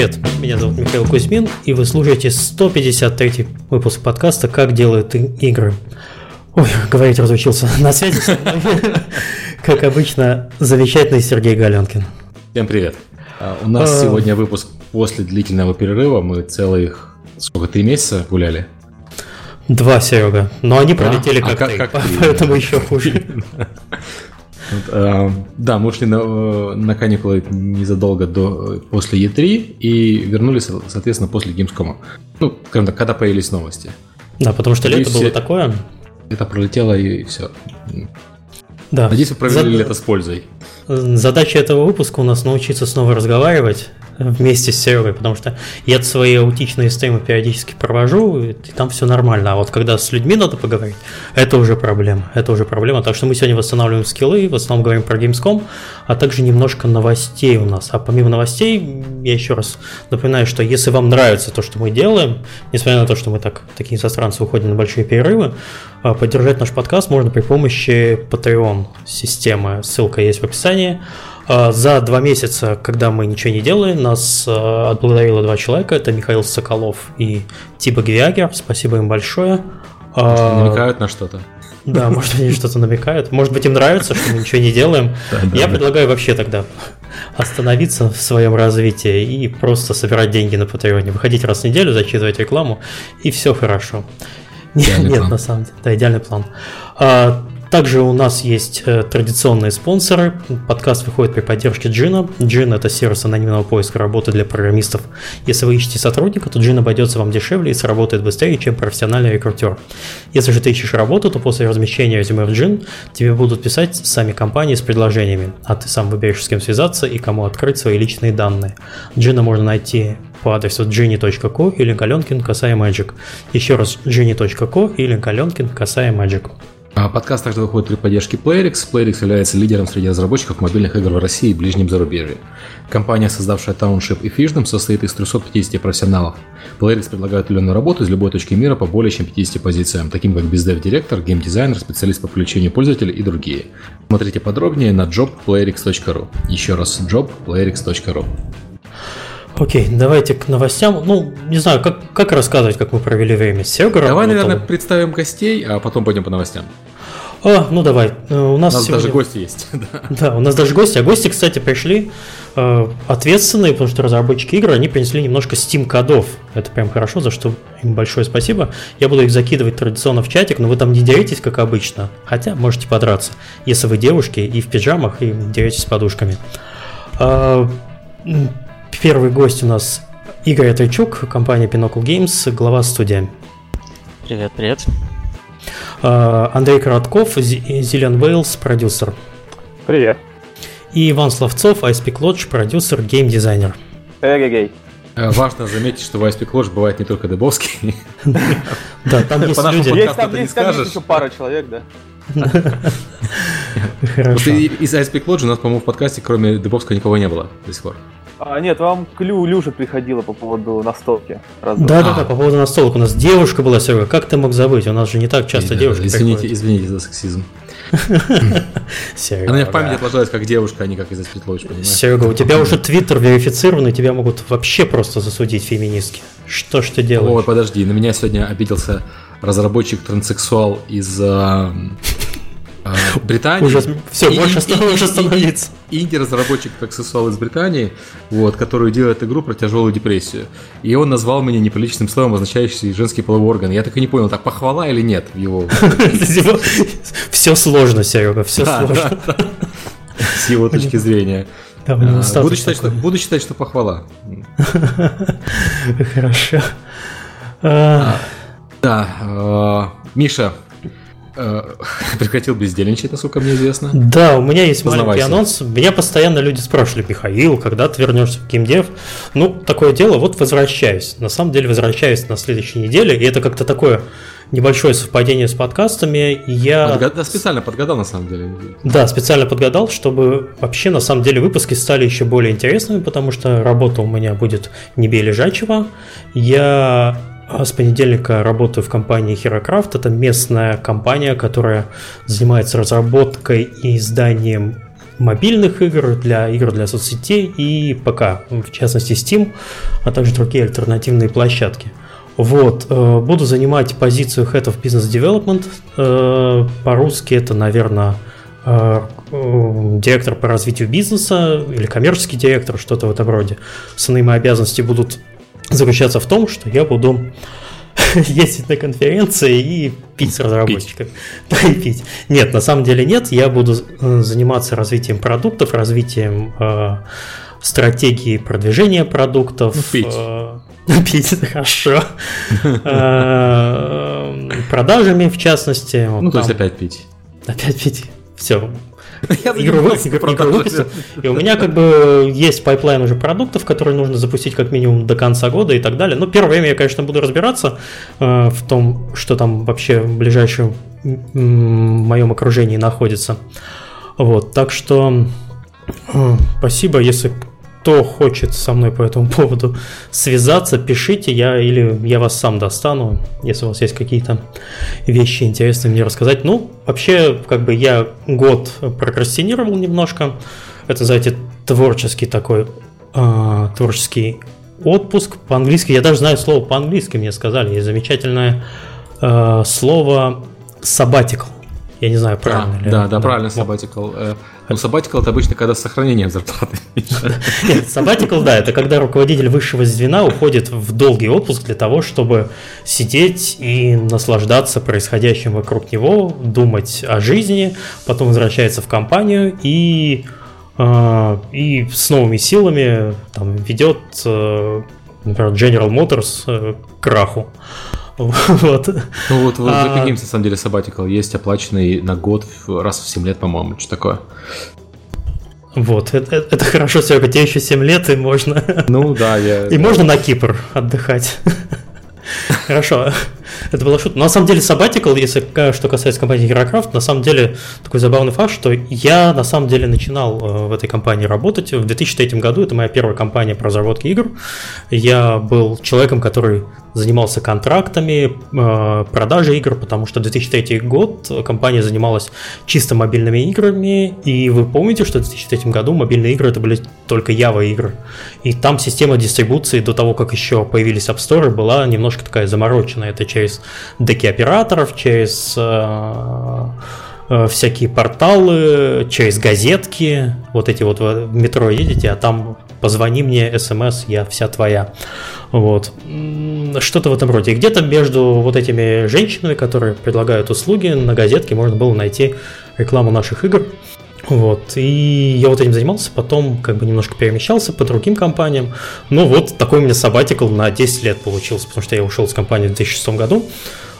привет! Меня зовут Михаил Кузьмин, и вы слушаете 153 выпуск подкаста «Как делают игры». Ой, говорить разучился. На связи как обычно, замечательный Сергей Галенкин. Всем привет. А, у нас а... сегодня выпуск после длительного перерыва. Мы целых, сколько, три месяца гуляли? Два, Серега. Но они пролетели как, а как поэтому еще хуже. А, да, мы ушли на, э, на каникулы незадолго до, после E3 и вернулись, соответственно, после Gamescom. Ну, скажем так, когда появились новости. Да, потому что лето было такое. Это пролетело и все. Да. Надеюсь, вы провели Зад... лето с пользой. Задача этого выпуска у нас научиться снова разговаривать вместе с Серегой, потому что я свои аутичные стримы периодически провожу, и там все нормально. А вот когда с людьми надо поговорить, это уже проблема. Это уже проблема. Так что мы сегодня восстанавливаем скиллы, в основном говорим про Gamescom, а также немножко новостей у нас. А помимо новостей, я еще раз напоминаю, что если вам нравится то, что мы делаем, несмотря на то, что мы так, такие застранцы уходим на большие перерывы, а, поддержать наш подкаст можно при помощи Patreon системы. Ссылка есть в описании. А, за два месяца, когда мы ничего не делали, нас а, отблагодарило два человека. Это Михаил Соколов и Тиба Гвиагер. Спасибо им большое. Может, намекают на что-то. Да, может, они что-то намекают. Может быть, им нравится, что мы ничего не делаем. Я предлагаю вообще тогда остановиться в своем развитии и просто собирать деньги на Патреоне. Выходить раз в неделю, зачитывать рекламу, и все хорошо. Нет, на самом деле, да, идеальный план. А, также у нас есть э, традиционные спонсоры. Подкаст выходит при поддержке Джина. Джин – это сервис анонимного поиска работы для программистов. Если вы ищете сотрудника, то Джин обойдется вам дешевле и сработает быстрее, чем профессиональный рекрутер. Если же ты ищешь работу, то после размещения резюме в Джин тебе будут писать сами компании с предложениями, а ты сам выберешь, с кем связаться и кому открыть свои личные данные. Джина можно найти по адресу gini.co или galenkin. Еще раз gini.co или galenkin magic. А подкаст также выходит при поддержке PlayRix. PlayRix является лидером среди разработчиков мобильных игр в России и ближнем зарубежье. Компания, создавшая Township и Fishdom, состоит из 350 профессионалов. PlayRix предлагает удаленную работу из любой точки мира по более чем 50 позициям, таким как бездев-директор, геймдизайнер, специалист по привлечению пользователей и другие. Смотрите подробнее на jobplayrix.ru. Еще раз jobplayrix.ru. Окей, давайте к новостям. Ну, не знаю, как, как рассказывать, как мы провели время. Серега Давай, работал. наверное, представим гостей, а потом пойдем по новостям. А, ну давай. Э, у нас, у нас сегодня... даже гости есть. да, у нас даже гости. А гости, кстати, пришли э, ответственные, потому что разработчики игр, они принесли немножко Steam кодов. Это прям хорошо, за что им большое спасибо. Я буду их закидывать традиционно в чатик, но вы там не деретесь, как обычно. Хотя можете подраться, если вы девушки и в пиджамах, и деретесь с подушками. Э, Первый гость у нас Игорь Тричук, компания Pinnacle Games, глава студии. Привет, привет. А, Андрей Коротков, Зелен Вейлс, продюсер. Привет. И Иван Словцов, ISP Lodge, продюсер, геймдизайнер. Эгегей. Э, важно заметить, что в ISP Lodge бывает не только Дебовский. Да, там есть люди. Есть там еще пара человек, да. Хорошо. Из ISP Lodge у нас, по-моему, в подкасте, кроме Дебовского, никого не было до сих пор. А, нет, вам Клю Люша приходила по поводу настолки. Да, да, да, по поводу настолок. У нас девушка была, Серега. Как ты мог забыть? У нас же не так часто девушки Извините, извините за сексизм. Серега. Она в памяти отложилась как девушка, а не как из-за понимаешь? Серега, у тебя уже твиттер верифицированный, тебя могут вообще просто засудить феминистки. Что ж ты делаешь? Ой, подожди, на меня сегодня обиделся разработчик транссексуал из а, Британии. Уже все, больше уже становиться. Инди-разработчик аксессуал из Британии, вот, который делает игру про тяжелую депрессию. И он назвал меня неприличным словом, означающий женский половой орган. Я так и не понял, так похвала или нет в его... Все сложно, Серега, все сложно. С его точки зрения. А, буду считать, что, буду считать, что похвала. Хорошо. А, да, Миша, прекратил бездельничать, насколько мне известно. Да, у меня есть маленький анонс. Меня постоянно люди спрашивали, Михаил, когда ты вернешься в геймдев? Ну, такое дело, вот возвращаюсь. На самом деле возвращаюсь на следующей неделе, и это как-то такое небольшое совпадение с подкастами. Я Подгад... да, специально подгадал на самом деле. Да, специально подгадал, чтобы вообще на самом деле выпуски стали еще более интересными, потому что работа у меня будет не бей лежачего. Я с понедельника работаю в компании HeroCraft. Это местная компания, которая занимается разработкой и изданием мобильных игр, для игр для соцсетей и ПК, в частности Steam, а также другие альтернативные площадки. Вот, э, буду занимать позицию Head of Business Development. Э, по-русски это, наверное, э, директор по развитию бизнеса или коммерческий директор, что-то в этом роде. Основные мои обязанности будут заключаться в том, что я буду ездить на конференции и пить с разработчиками. Да, и пить. Нет, на самом деле нет. Я буду заниматься развитием продуктов, развитием э, стратегии продвижения продуктов. Ну, пить. Э, пить, хорошо. Э, продажами, в частности. Ну, то есть опять пить. Опять пить. Все, игровых, И у меня как бы есть pipeline уже продуктов, которые нужно запустить как минимум до конца года и так далее. Но первое время я, конечно, буду разбираться э, в том, что там вообще в ближайшем моем окружении находится. Вот, так что э, спасибо, если кто хочет со мной по этому поводу связаться, пишите, я или я вас сам достану, если у вас есть какие-то вещи интересные мне рассказать. Ну, вообще, как бы я год прокрастинировал немножко. Это, знаете, творческий такой, э, творческий отпуск. По-английски, я даже знаю слово по-английски, мне сказали. Есть замечательное э, слово sabbatical. Я не знаю, правильно да, ли. Да, да, правильно, sabbatical. Э, ну, sabbatical это обычно когда с сохранением зарплаты. Нет, sabbatical, да, это когда руководитель высшего звена уходит в долгий отпуск для того, чтобы сидеть и наслаждаться происходящим вокруг него, думать о жизни, потом возвращается в компанию и э, и с новыми силами там, ведет, э, например, General Motors к краху. Вот. Ну вот в а... Games, на самом деле, Sabbatical есть оплаченный на год раз в 7 лет, по-моему, что такое. Вот, это, это хорошо, Серега, тебе еще 7 лет, и можно... Ну да, я... И можно на Кипр отдыхать. Хорошо. Это была шутка. На самом деле Sabbatical, если что касается компании HeroCraft, на самом деле такой забавный факт, что я на самом деле начинал э, в этой компании работать в 2003 году. Это моя первая компания по разработке игр. Я был человеком, который занимался контрактами, э, продажей игр, потому что 2003 год компания занималась чисто мобильными играми, и вы помните, что в 2003 году мобильные игры это были только Java игры, и там система дистрибуции до того, как еще появились App Store, была немножко такая замороченная, это через деки операторов, через э, э, всякие порталы, через газетки. Вот эти вот в метро едете, а там позвони мне, смс, я вся твоя. Вот. Что-то в этом роде. где-то между вот этими женщинами, которые предлагают услуги, на газетке можно было найти рекламу наших игр. Вот, и я вот этим занимался, потом как бы немножко перемещался по другим компаниям. Ну вот такой у меня сабатикл на 10 лет получился, потому что я ушел с компании в 2006 году.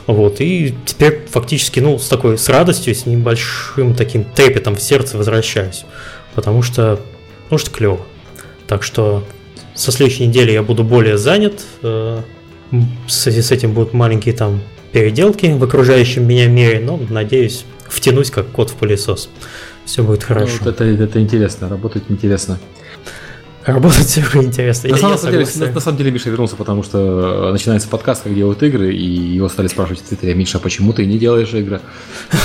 Вот, и теперь фактически, ну, с такой, с радостью, с небольшим таким трепетом в сердце возвращаюсь. Потому что, ну, что клево. Так что со следующей недели я буду более занят. Э, в связи с этим будут маленькие там переделки в окружающем меня мире, но, надеюсь, втянусь как кот в пылесос все будет хорошо. Ну, вот это, это интересно, работать интересно. Работать все интересно. На, самом деле, на, на самом деле Миша вернулся, потому что э, начинается подкаст, как делают игры, и его стали спрашивать в Твиттере, Миша, почему ты не делаешь игры?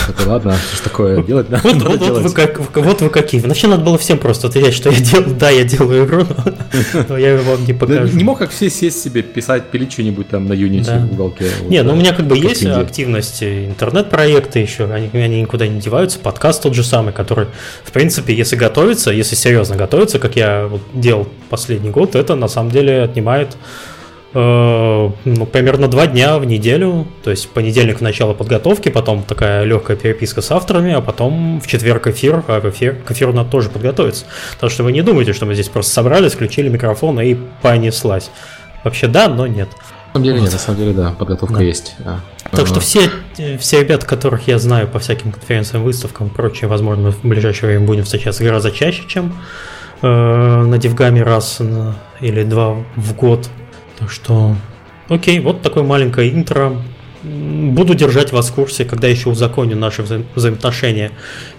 Это ладно, что ж такое делать? Вот, вот, вот, вы как, вот вы какие. Вообще надо было всем просто отвечать, что я делаю. Да, я делаю игру, но, но я вам не покажу. Не мог как все сесть себе, писать, пилить что-нибудь там на Unity да. в уголке. Не, вот, ну у меня как бы есть инди. активности, интернет-проекты еще, они, они никуда не деваются, подкаст тот же самый, который, в принципе, если готовиться, если серьезно готовиться, как я вот делал последний год, это на самом деле отнимает э, ну, примерно два дня в неделю. То есть понедельник в начало подготовки, потом такая легкая переписка с авторами, а потом в четверг эфир, а в эфир, к эфиру надо тоже подготовиться. Так что вы не думайте, что мы здесь просто собрались, включили микрофон и понеслась. Вообще да, но нет. На самом деле нет, на самом деле да, подготовка да. есть. А. Так что все, все ребята, которых я знаю по всяким конференциям, выставкам и прочее, возможно, в ближайшее время будем встречаться гораздо чаще, чем э, на Девгаме раз на, или два в год. Так что, окей, вот такое маленькое интро. Буду держать вас в курсе, когда еще узаконю наши вза взаимоотношения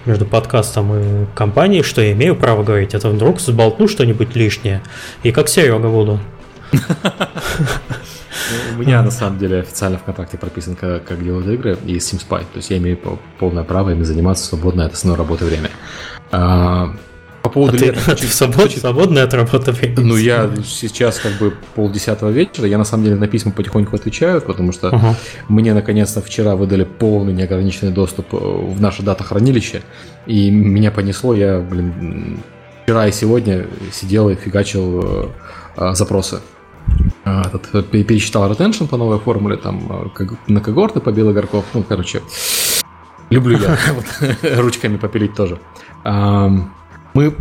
между подкастом и компанией, что я имею право говорить. Это вдруг сболтну что-нибудь лишнее. И как Серега буду. У меня на самом деле официально в контракте прописан, как, как делают игры, и Steam Spy. То есть я имею полное право ими заниматься в свободное от основной работы время. А, По поводу а лета. Ты, ты свобод, свободный от работы Ну, я сейчас как бы полдесятого вечера. Я на самом деле на письма потихоньку отвечаю, потому что uh-huh. мне наконец-то вчера выдали полный неограниченный доступ э, в наше дата-хранилище. И меня понесло. Я, блин, вчера и сегодня сидел и фигачил э, запросы. Этот, пересчитал retention по новой формуле, там на когорты побил игроков. Ну, короче, люблю я ручками попилить тоже. Мы,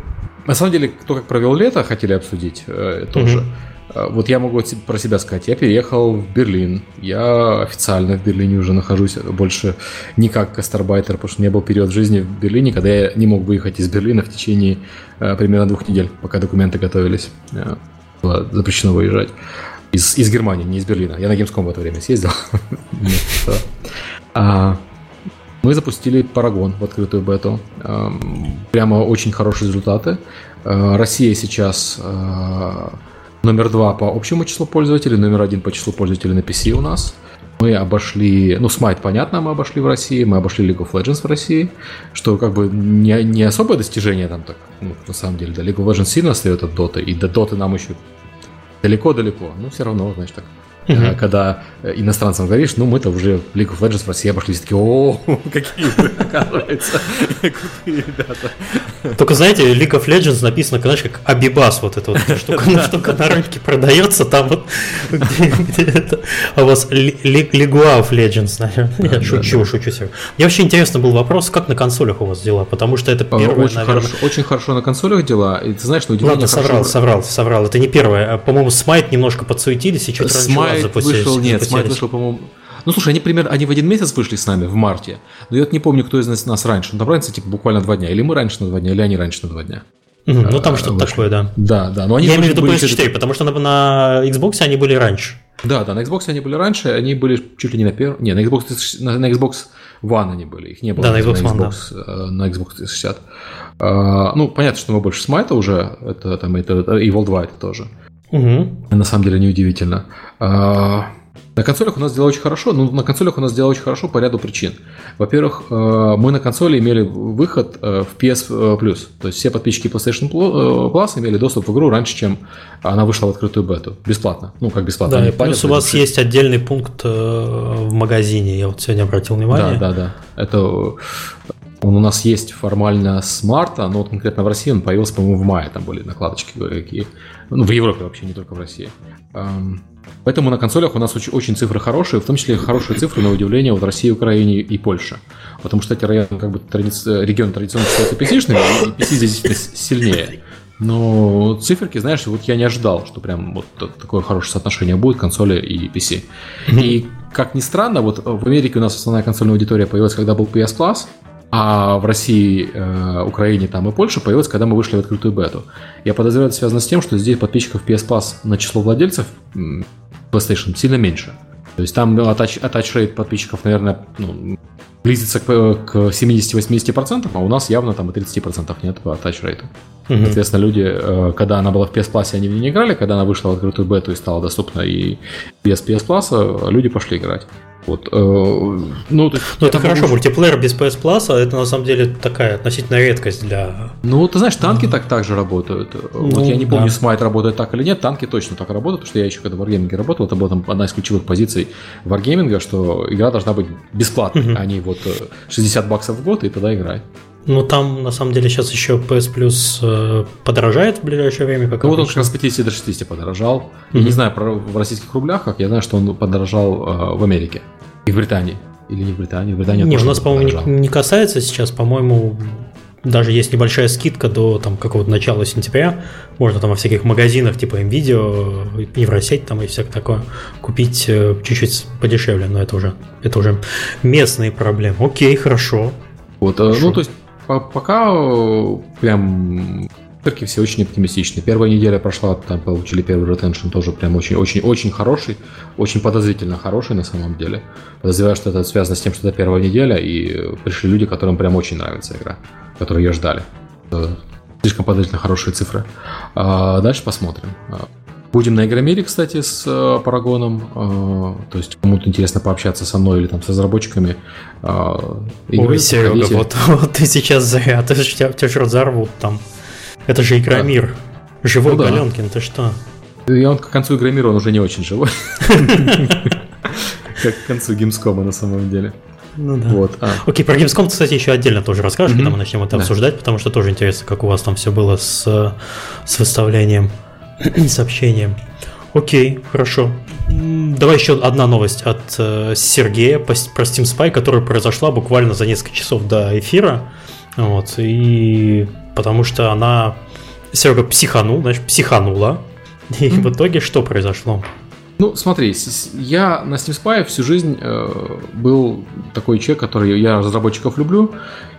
на самом деле, кто как провел лето, хотели обсудить э, тоже. Mm-hmm. Вот я могу про себя сказать. Я переехал в Берлин. Я официально в Берлине уже нахожусь больше не как гастарбайтер, потому что у меня был период в жизни в Берлине, когда я не мог выехать из Берлина в течение э, примерно двух недель, пока документы готовились. Э, было запрещено выезжать. Из, из Германии, не из Берлина. Я на Gamescom в это время съездил. Мы запустили Парагон в открытую бету. Эм, прямо очень хорошие результаты. Э, Россия сейчас э, номер два по общему числу пользователей, номер один по числу пользователей на PC у нас. Мы обошли, ну, Smite, понятно, мы обошли в России, мы обошли League of Legends в России, что как бы не, не особое достижение там так, ну, на самом деле, да, League of Legends сильно остается от Dota, и до Dota нам еще далеко-далеко, но все равно, значит, так Uh-huh. Когда иностранцам говоришь, ну, мы-то уже League of Legends в России обошли, такие, о, какие вы, оказывается, крутые ребята. Только, знаете, League of Legends написано, знаешь, как Абибас, вот эта вот штука, на рынке продается, там вот, где это, а у вас League of Legends, наверное, шучу, шучу себе. Мне вообще интересно был вопрос, как на консолях у вас дела, потому что это первое, очень хорошо, очень хорошо на консолях дела, и ты знаешь, на удивление Ладно, соврал, соврал, соврал, это не первое, по-моему, Smite немножко подсуетились и чуть раньше Смайт вышел, нет, Смайт вышел, по-моему, ну, слушай, они примерно, они в один месяц вышли с нами в марте. Но я вот не помню, кто из нас, нас раньше. Ну, там разница, типа, буквально два дня. Или мы раньше на два дня, или они раньше на два дня. Угу, ну, там что-то вышли. такое, да. Да, да. Но они я имею в виду PS4, перед... потому что на, на Xbox они были раньше. Да, да, на Xbox они были раньше, они были чуть ли не на первом... Не, на Xbox, на, на Xbox One они были, их не было да, на Xbox, на One, Xbox, да. на Xbox 360. Uh, ну, понятно, что мы больше Смайта уже, это, там, это, это Evil 2 это тоже. Угу. На самом деле неудивительно. А, на консолях у нас дела очень хорошо, но на консолях у нас дела очень хорошо по ряду причин. Во-первых, э, мы на консоли имели выход э, в PS Plus, то есть все подписчики PlayStation Plus имели доступ в игру раньше, чем она вышла в открытую бету, бесплатно. Ну, как бесплатно. Да, и плюс у вас есть отдельный пункт в магазине, я вот сегодня обратил внимание. Да, да, да. Это он у нас есть формально с марта, но вот конкретно в России он появился, по-моему, в мае. Там были накладочки какие. Ну, в Европе вообще, не только в России. Поэтому на консолях у нас очень, очень цифры хорошие, в том числе хорошие цифры, на удивление, вот в России, Украине и Польше. Потому что эти районы, как бы, традиci... регион традиционно считается PC-шными, и PC здесь действительно сильнее. Но циферки, знаешь, вот я не ожидал, что прям вот такое хорошее соотношение будет консоли и PC. И как ни странно, вот в Америке у нас основная консольная аудитория появилась, когда был PS Plus, а в России, э, Украине там и Польше появилась, когда мы вышли в открытую бету. Я подозреваю, это связано с тем, что здесь подписчиков PS Plus на число владельцев PlayStation сильно меньше. То есть там attach, attach rate подписчиков, наверное, ну, близится к, к 70-80%, а у нас явно там и 30% нет по attach Mm-hmm. Соответственно, люди, э, когда она была в PS Plus, они в нее не играли, когда она вышла в открытую бету и стала доступна и без PS Plus, люди пошли играть. Вот, э, ну, то есть, ну, это хорошо, уже... мультиплеер без PS Plus, а это на самом деле такая относительно редкость для... Ну, ты знаешь, танки так также работают. Ну, вот я не помню, да. Smite работает так или нет, танки точно так работают, потому что я еще когда в Wargaming работал, это была там одна из ключевых позиций Wargaming, что игра должна быть бесплатной, угу. а не вот 60 э, баксов в год, и тогда играй. Ну, там, на самом деле, сейчас еще PS Plus э, подорожает в ближайшее время. Как ну, вот он как раз с 50 до 60 подорожал. Mm-hmm. Не знаю про, в российских рублях, как я знаю, что он подорожал э, в Америке и в Британии. Или не в Британии, в Британии Не, у нас, по-моему, не, не касается сейчас, по-моему, даже есть небольшая скидка до там какого-то начала сентября, можно там во всяких магазинах типа Nvidia, Евросеть там и всякое такое купить э, чуть-чуть подешевле, но это уже, это уже местные проблемы. Окей, хорошо. Вот, хорошо. ну то есть пока э, прям циферки все очень оптимистичны. Первая неделя прошла, там получили первый ретеншн, тоже прям очень-очень-очень хороший, очень подозрительно хороший на самом деле. Подозреваю, что это связано с тем, что это первая неделя, и пришли люди, которым прям очень нравится игра, которые ее ждали. Слишком подозрительно хорошие цифры. А дальше посмотрим. Будем на Игромире, кстати, с э, Парагоном. Э, то есть кому-то интересно пообщаться со мной или там с разработчиками. Э, Ой, Серега, вот, вот ты сейчас зря, ты, тебя, тебя же разорвут там. Это же Игромир. Живой ну, Галенкин, ты что? И он к концу Игромира он уже не очень живой. Как к концу Гимскома на самом деле. Ну да. Вот. А. Окей, про Gamescom, кстати, еще отдельно тоже расскажешь, mm-hmm. когда мы начнем это да. обсуждать, потому что тоже интересно, как у вас там все было с, с выставлением сообщением. Окей, хорошо. Давай еще одна новость от э, Сергея про Steam Spy, которая произошла буквально за несколько часов до эфира. Вот, и потому что она Серега психанул, знаешь, психанула. И mm-hmm. в итоге что произошло? Ну, смотри, я на Steam Spy всю жизнь э, был такой человек, который я разработчиков люблю,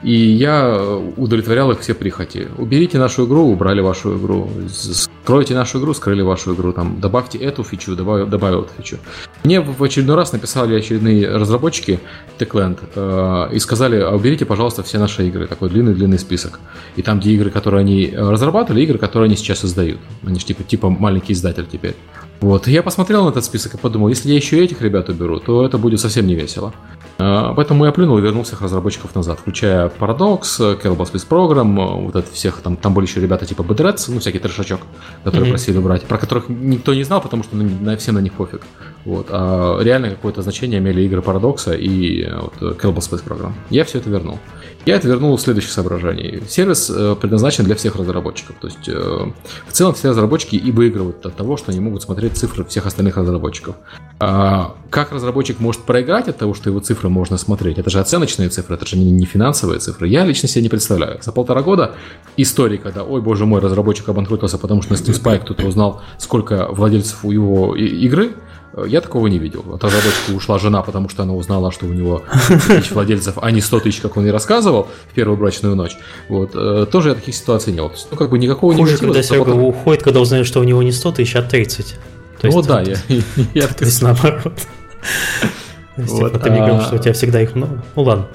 и я удовлетворял их все прихоти. Уберите нашу игру, убрали вашу игру. Скройте нашу игру, скрыли вашу игру. Там, добавьте эту фичу, добавил, добавил эту фичу. Мне в очередной раз написали очередные разработчики Techland э, и сказали, а уберите, пожалуйста, все наши игры. Такой длинный-длинный список. И там, где игры, которые они разрабатывали, игры, которые они сейчас издают. Они же типа, типа маленький издатель теперь. Вот, я посмотрел на этот список и подумал, если я еще этих ребят уберу, то это будет совсем не весело. А, поэтому я плюнул и вернул всех разработчиков назад, включая Paradox, Kerbal Space Program, вот это всех, там, там были еще ребята типа Bedreds, ну, всякий трешачок, которые mm-hmm. просили убрать, про которых никто не знал, потому что на, всем на них пофиг. Вот, а реально какое-то значение имели игры Paradox и вот, Kerbal Space Program. Я все это вернул. Я это вернул в следующих соображений. Сервис э, предназначен для всех разработчиков. То есть, э, в целом, все разработчики и выигрывают от того, что они могут смотреть цифры всех остальных разработчиков. А как разработчик может проиграть от того, что его цифры можно смотреть? Это же оценочные цифры, это же не финансовые цифры. Я лично себе не представляю. За полтора года истории, когда, ой, боже мой, разработчик обанкротился, потому что на Steam Spy кто-то узнал, сколько владельцев у его игры, я такого не видел. От разработчика ушла жена, потому что она узнала, что у него тысяч владельцев, а не 100 тысяч, как он и рассказывал в первую брачную ночь. Вот. Э, тоже я таких ситуаций не было. Ну, как бы никакого Хуже, негатива. когда Серега потом... уходит, когда узнает, что у него не 100 тысяч, а 30. То есть, ну да, я, я То есть наоборот. Вот, ты мне говорил, что у тебя всегда их много. Ну ладно.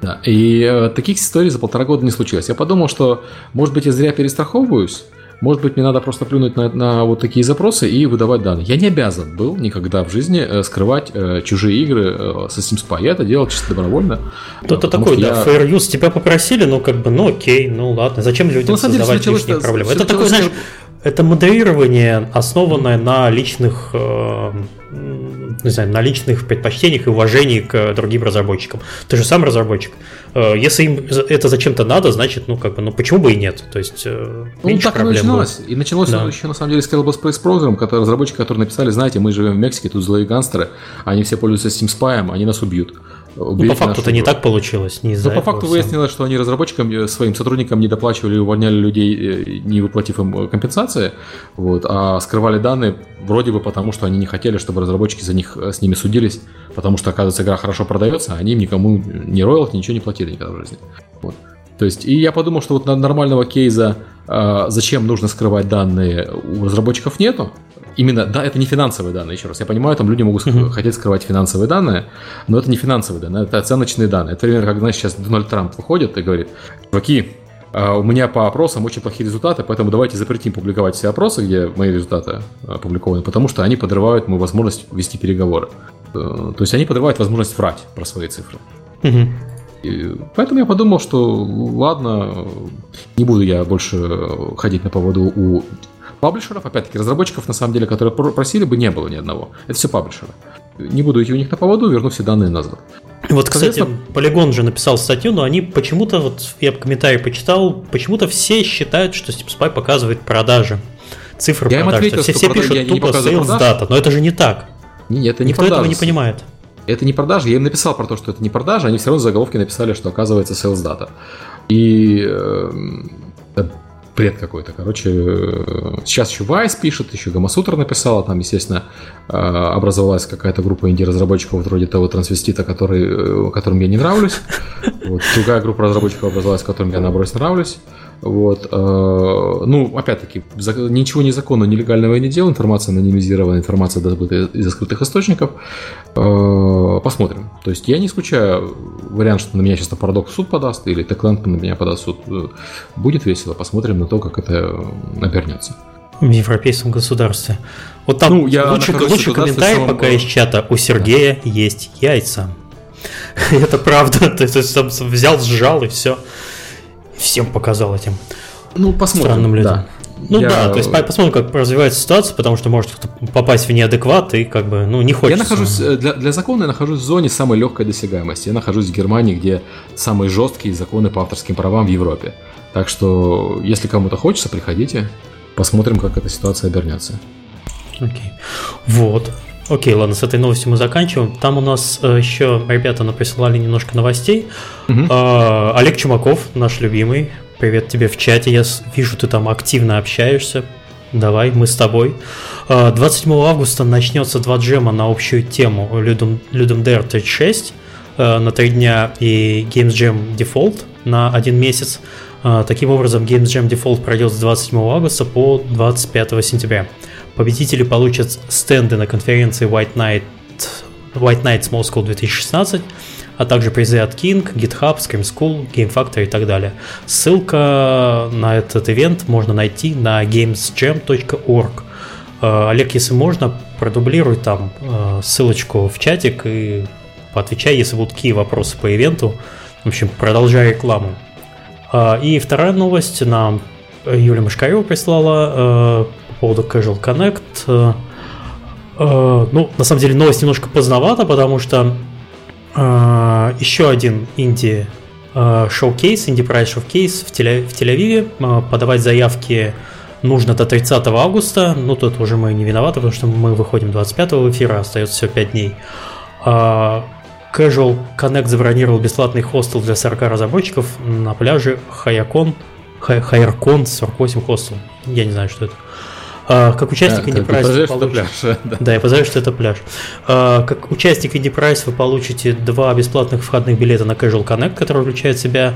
Да, и э, таких историй за полтора года не случилось. Я подумал, что, может быть, я зря перестраховываюсь, может быть, мне надо просто плюнуть на, на вот такие запросы и выдавать данные. Я не обязан был никогда в жизни э, скрывать э, чужие игры э, со Steam Spy. Я это делал чисто добровольно. Это такой, да, я... fair use. Тебя попросили, ну как бы, ну окей, ну ладно. Зачем людям ну, создавать лишние проблемы? Это такой, знаешь, это модерирование, основанное на личных, э, не знаю, на личных предпочтениях и уважении к другим разработчикам. Ты же сам разработчик. Э, если им это зачем-то надо, значит, ну как бы, ну почему бы и нет? То есть э, ну, так проблем и начиналось. Будет. И началось да. еще на самом деле с Scalable Space Program, который разработчики, которые написали, знаете, мы живем в Мексике, тут злые гангстеры, они все пользуются Steam Spy, они нас убьют. Ну, по факту это не так получилось. Не ну, по факту выяснилось, что они разработчикам, э, своим сотрудникам не доплачивали, увольняли людей, э, не выплатив им э, компенсации, вот, а скрывали данные вроде бы потому, что они не хотели, чтобы разработчики за них с ними судились, потому что, оказывается, игра хорошо продается, а они им никому не роялти, ничего не платили никогда в жизни. Вот. То есть, и я подумал, что вот на нормального кейза, э, зачем нужно скрывать данные, у разработчиков нету, Именно, да, это не финансовые данные, еще раз. Я понимаю, там люди могут uh-huh. хотеть скрывать финансовые данные, но это не финансовые данные, это оценочные данные. Это пример, как, знаешь, сейчас Дональд Трамп выходит и говорит, чуваки, а, у меня по опросам очень плохие результаты, поэтому давайте запретим публиковать все опросы, где мои результаты опубликованы, потому что они подрывают мою возможность вести переговоры. Э, то есть они подрывают возможность врать про свои цифры. Угу. И поэтому я подумал, что ладно, не буду я больше ходить на поводу у Паблишеров, опять-таки, разработчиков, на самом деле, которые просили бы, не было ни одного. Это все паблишеры. Не буду идти у них на поводу, верну все данные назад. Вот, кстати, Полигон же написал статью, но они почему-то, вот я комментарий почитал, почему-то все считают, что Steam показывает продажи. Цифры я продаж. Ответил, все, все прода... пишут тупо sales data, но это же не так. Не, это не Никто продажи. этого не понимает. Это не продажи. Я им написал про то, что это не продажи, они все равно в заголовке написали, что оказывается sales data. И э, бред какой-то. Короче, э, сейчас еще Вайс пишет, еще Гамасутра написала, там, естественно, э, образовалась какая-то группа инди-разработчиков вроде того трансвестита, который, э, которым я не нравлюсь. Вот. Другая группа разработчиков образовалась, которым я, наоборот, нравлюсь. Вот, э, ну, опять-таки, ничего незаконного, нелегального я не делал, информация анонимизирована, информация добыта из открытых источников. Э, посмотрим. То есть я не исключаю вариант, что на меня сейчас на парадокс суд подаст, или Techland на меня подаст суд. Будет весело, посмотрим на то, как это обернется. В европейском государстве. Вот там ну, я лучший, лучший комментарий пока из чата. У Сергея да. есть яйца. Это правда. То есть взял, сжал и все всем показал этим. Ну, посмотрим. Странным людям. Да. Ну я... да, то есть посмотрим, как развивается ситуация, потому что может попасть в неадекват и как бы, ну, не хочется. Я нахожусь, э, для, для закона я нахожусь в зоне самой легкой досягаемости. Я нахожусь в Германии, где самые жесткие законы по авторским правам в Европе. Так что, если кому-то хочется, приходите, посмотрим, как эта ситуация обернется. Окей. Вот. Окей, ладно, с этой новостью мы заканчиваем. Там у нас э, еще ребята наприсылали немножко новостей. Угу. Э, Олег Чумаков, наш любимый, привет тебе в чате. Я вижу, ты там активно общаешься. Давай, мы с тобой. 27 а, августа начнется два джема на общую тему Ludum, Ludum Dare 36 на три дня и Games Jam Default на один месяц. А, таким образом, Games Jam Default пройдет с 27 августа по 25 сентября. Победители получат стенды на конференции White Night, White Nights Moscow 2016 а также призы от King, GitHub, Scream School, Game Factory и так далее. Ссылка на этот ивент можно найти на gamesjam.org. Э, Олег, если можно, продублируй там э, ссылочку в чатик и поотвечай, если будут какие вопросы по ивенту. В общем, продолжай рекламу. Э, и вторая новость нам Юлия Машкарева прислала поводу Casual Connect. Ну, на самом деле новость немножко поздновата, потому что а, еще один инди шоу-кейс, инди прайс шоу-кейс в, Тель- в Тель-Авиве. Подавать заявки нужно до 30 августа. Ну, тут уже мы не виноваты, потому что мы выходим 25 в эфир, остается всего 5 дней. Casual Connect забронировал бесплатный хостел для 40 разработчиков на пляже Хаякон, Хайркон 48 хостел. Я не знаю, что это. А, как участник Indie Prize вы получите... пляж, да. да, я подозреваю, что это пляж. А, как участник Indie Prize вы получите два бесплатных входных билета на Casual Connect, который включает в себя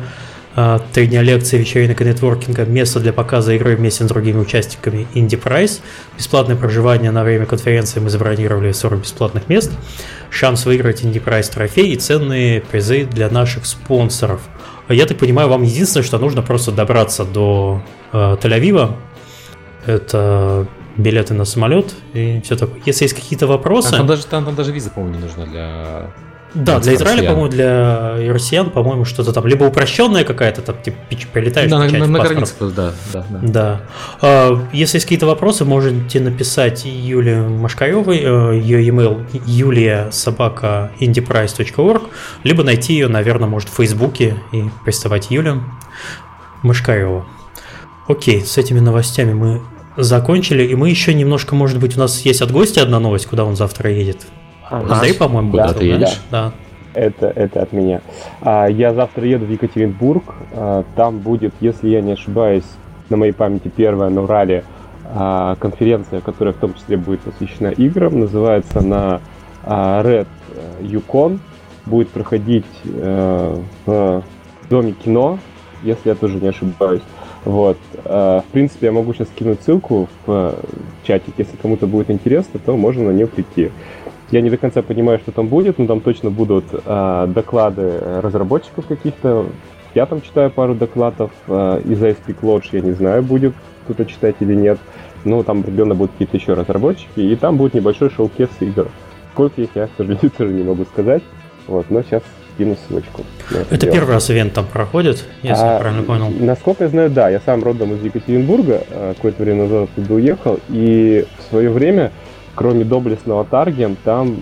а, три дня лекции, вечеринок и нетворкинга, место для показа игры вместе с другими участниками Indie Prize, бесплатное проживание на время конференции, мы забронировали 40 бесплатных мест, шанс выиграть Indie Prize трофей и ценные призы для наших спонсоров. Я так понимаю, вам единственное, что нужно просто добраться до э, Тель-Авива, это билеты на самолет и все такое. Если есть какие-то вопросы... А там, даже, там, там даже виза, по-моему, не нужна для... Да, для Израиля, по-моему, для россиян, по-моему, что-то там либо упрощенная какая-то, там, типа, прилетаешь, да, на, на границе, да, да, да. Да. А, если есть какие-то вопросы, можете написать Юле Машкаревой, э, ее email юлия собака indieprice.org, либо найти ее, наверное, может, в Фейсбуке и приставать Юля Машкарева. Окей, с этими новостями мы закончили, и мы еще немножко, может быть, у нас есть от гостя одна новость, куда он завтра едет. Ага. Андрей, по-моему, куда ты едешь? Да. Это, это от меня. А, я завтра еду в Екатеринбург. А, там будет, если я не ошибаюсь, на моей памяти первая на Урале а, конференция, которая в том числе будет посвящена играм. Называется она а, Red Yukon. Будет проходить а, в Доме кино, если я тоже не ошибаюсь. Вот. А, в принципе, я могу сейчас скинуть ссылку в чатик. Если кому-то будет интересно, то можно на нее прийти. Я не до конца понимаю, что там будет, но там точно будут э, доклады разработчиков каких-то. Я там читаю пару докладов э, из ASP Lodge, я не знаю, будет кто-то читать или нет. Но там определенно будут какие-то еще разработчики, и там будет небольшой шоу-кес игр. Сколько их я, к сожалению, тоже не могу сказать. Вот, но сейчас скину ссылочку. Это, первый раз ивент там проходит, если а, я правильно понял. Насколько я знаю, да. Я сам родом из Екатеринбурга, а, какое-то время назад туда уехал, и в свое время, кроме доблестного Таргем, там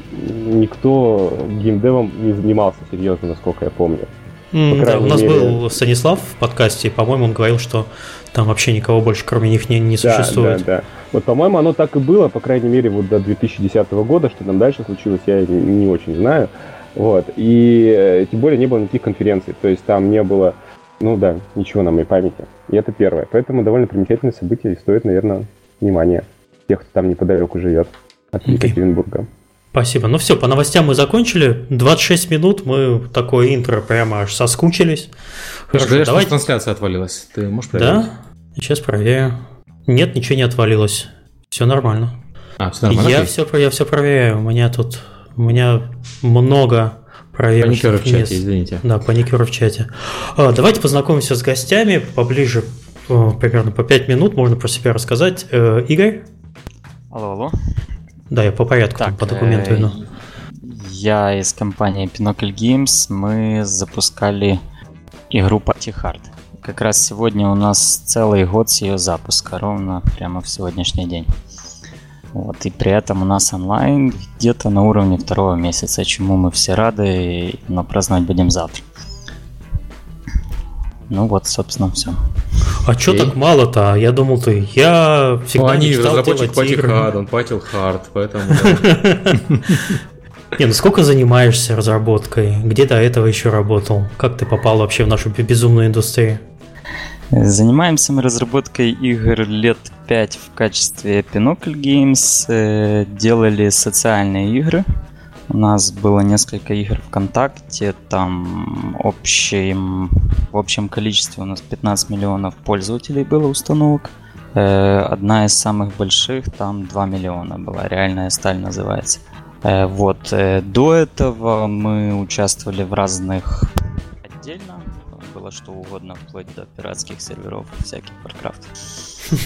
никто геймдевом не занимался серьезно, насколько я помню. Mm, да, у нас мере... был Станислав в подкасте, и, по-моему, он говорил, что там вообще никого больше, кроме них, не, не существует. Да, да, да. Вот, по-моему, оно так и было, по крайней мере, вот до 2010 года, что там дальше случилось, я не, не очень знаю. Вот. И э, тем более не было никаких конференций. То есть там не было, ну да, ничего на моей памяти. И это первое. Поэтому довольно примечательное событие и стоит, наверное, внимания тех, кто там неподалеку живет от okay. Екатеринбурга. Спасибо. Ну все, по новостям мы закончили. 26 минут, мы такое интро прямо аж соскучились. Хорошо, Говорят, давайте... что трансляция отвалилась. Ты можешь проверить? Да, сейчас проверяю. Нет, ничего не отвалилось. Все нормально. А, все нормально? Я, все, я все проверяю. У меня тут у меня много проверочных Паникеры в чате, извините. Да, паникеры в чате. А, давайте познакомимся с гостями поближе, э, примерно по 5 минут, можно про себя рассказать. Э, Игорь? Алло, алло. Да, я по порядку так, по документу э, иду. Я из компании Pinocchio Games. Мы запускали игру Party Hard. как раз сегодня у нас целый год с ее запуска, ровно прямо в сегодняшний день. Вот, и при этом у нас онлайн где-то на уровне второго месяца, чему мы все рады, но праздновать будем завтра. Ну вот, собственно, все. А что так мало-то? Я думал, ты. Я всегда ну, они мечтал разработчик патил hard, он патил hard, поэтому... Не, ну сколько занимаешься разработкой? Где до этого еще работал? Как ты попал вообще в нашу безумную индустрию? Занимаемся мы разработкой игр лет 5 в качестве Pinocchio Games. Э, делали социальные игры. У нас было несколько игр ВКонтакте, там общем, в общем количестве у нас 15 миллионов пользователей было установок. Э, одна из самых больших, там 2 миллиона была, реальная сталь называется. Э, вот, до этого мы участвовали в разных отдельно, было что угодно, вплоть до пиратских серверов всяких Warcraft.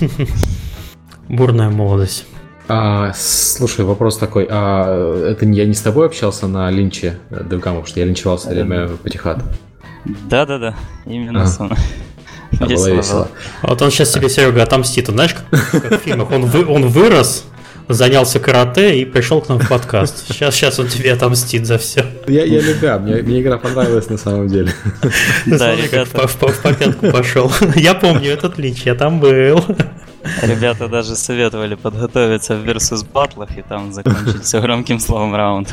Бурная молодость. А, слушай, вопрос такой, а это я не с тобой общался на линче DevCam, потому что я линчевал все время Патихат. Да-да-да, именно а. с он. А было весело. А вот он сейчас себе, Серега, отомстит. Он, знаешь, как, как в фильмах, он, вы, он вырос, занялся карате и пришел к нам в подкаст. Сейчас, сейчас он тебе отомстит за все. Я, я любя, мне, мне игра понравилась на самом деле. Да, ребята. В, в, в попятку пошел. Я помню этот лич, я там был. Ребята даже советовали подготовиться в Versus батлах и там закончить все громким словом раунд.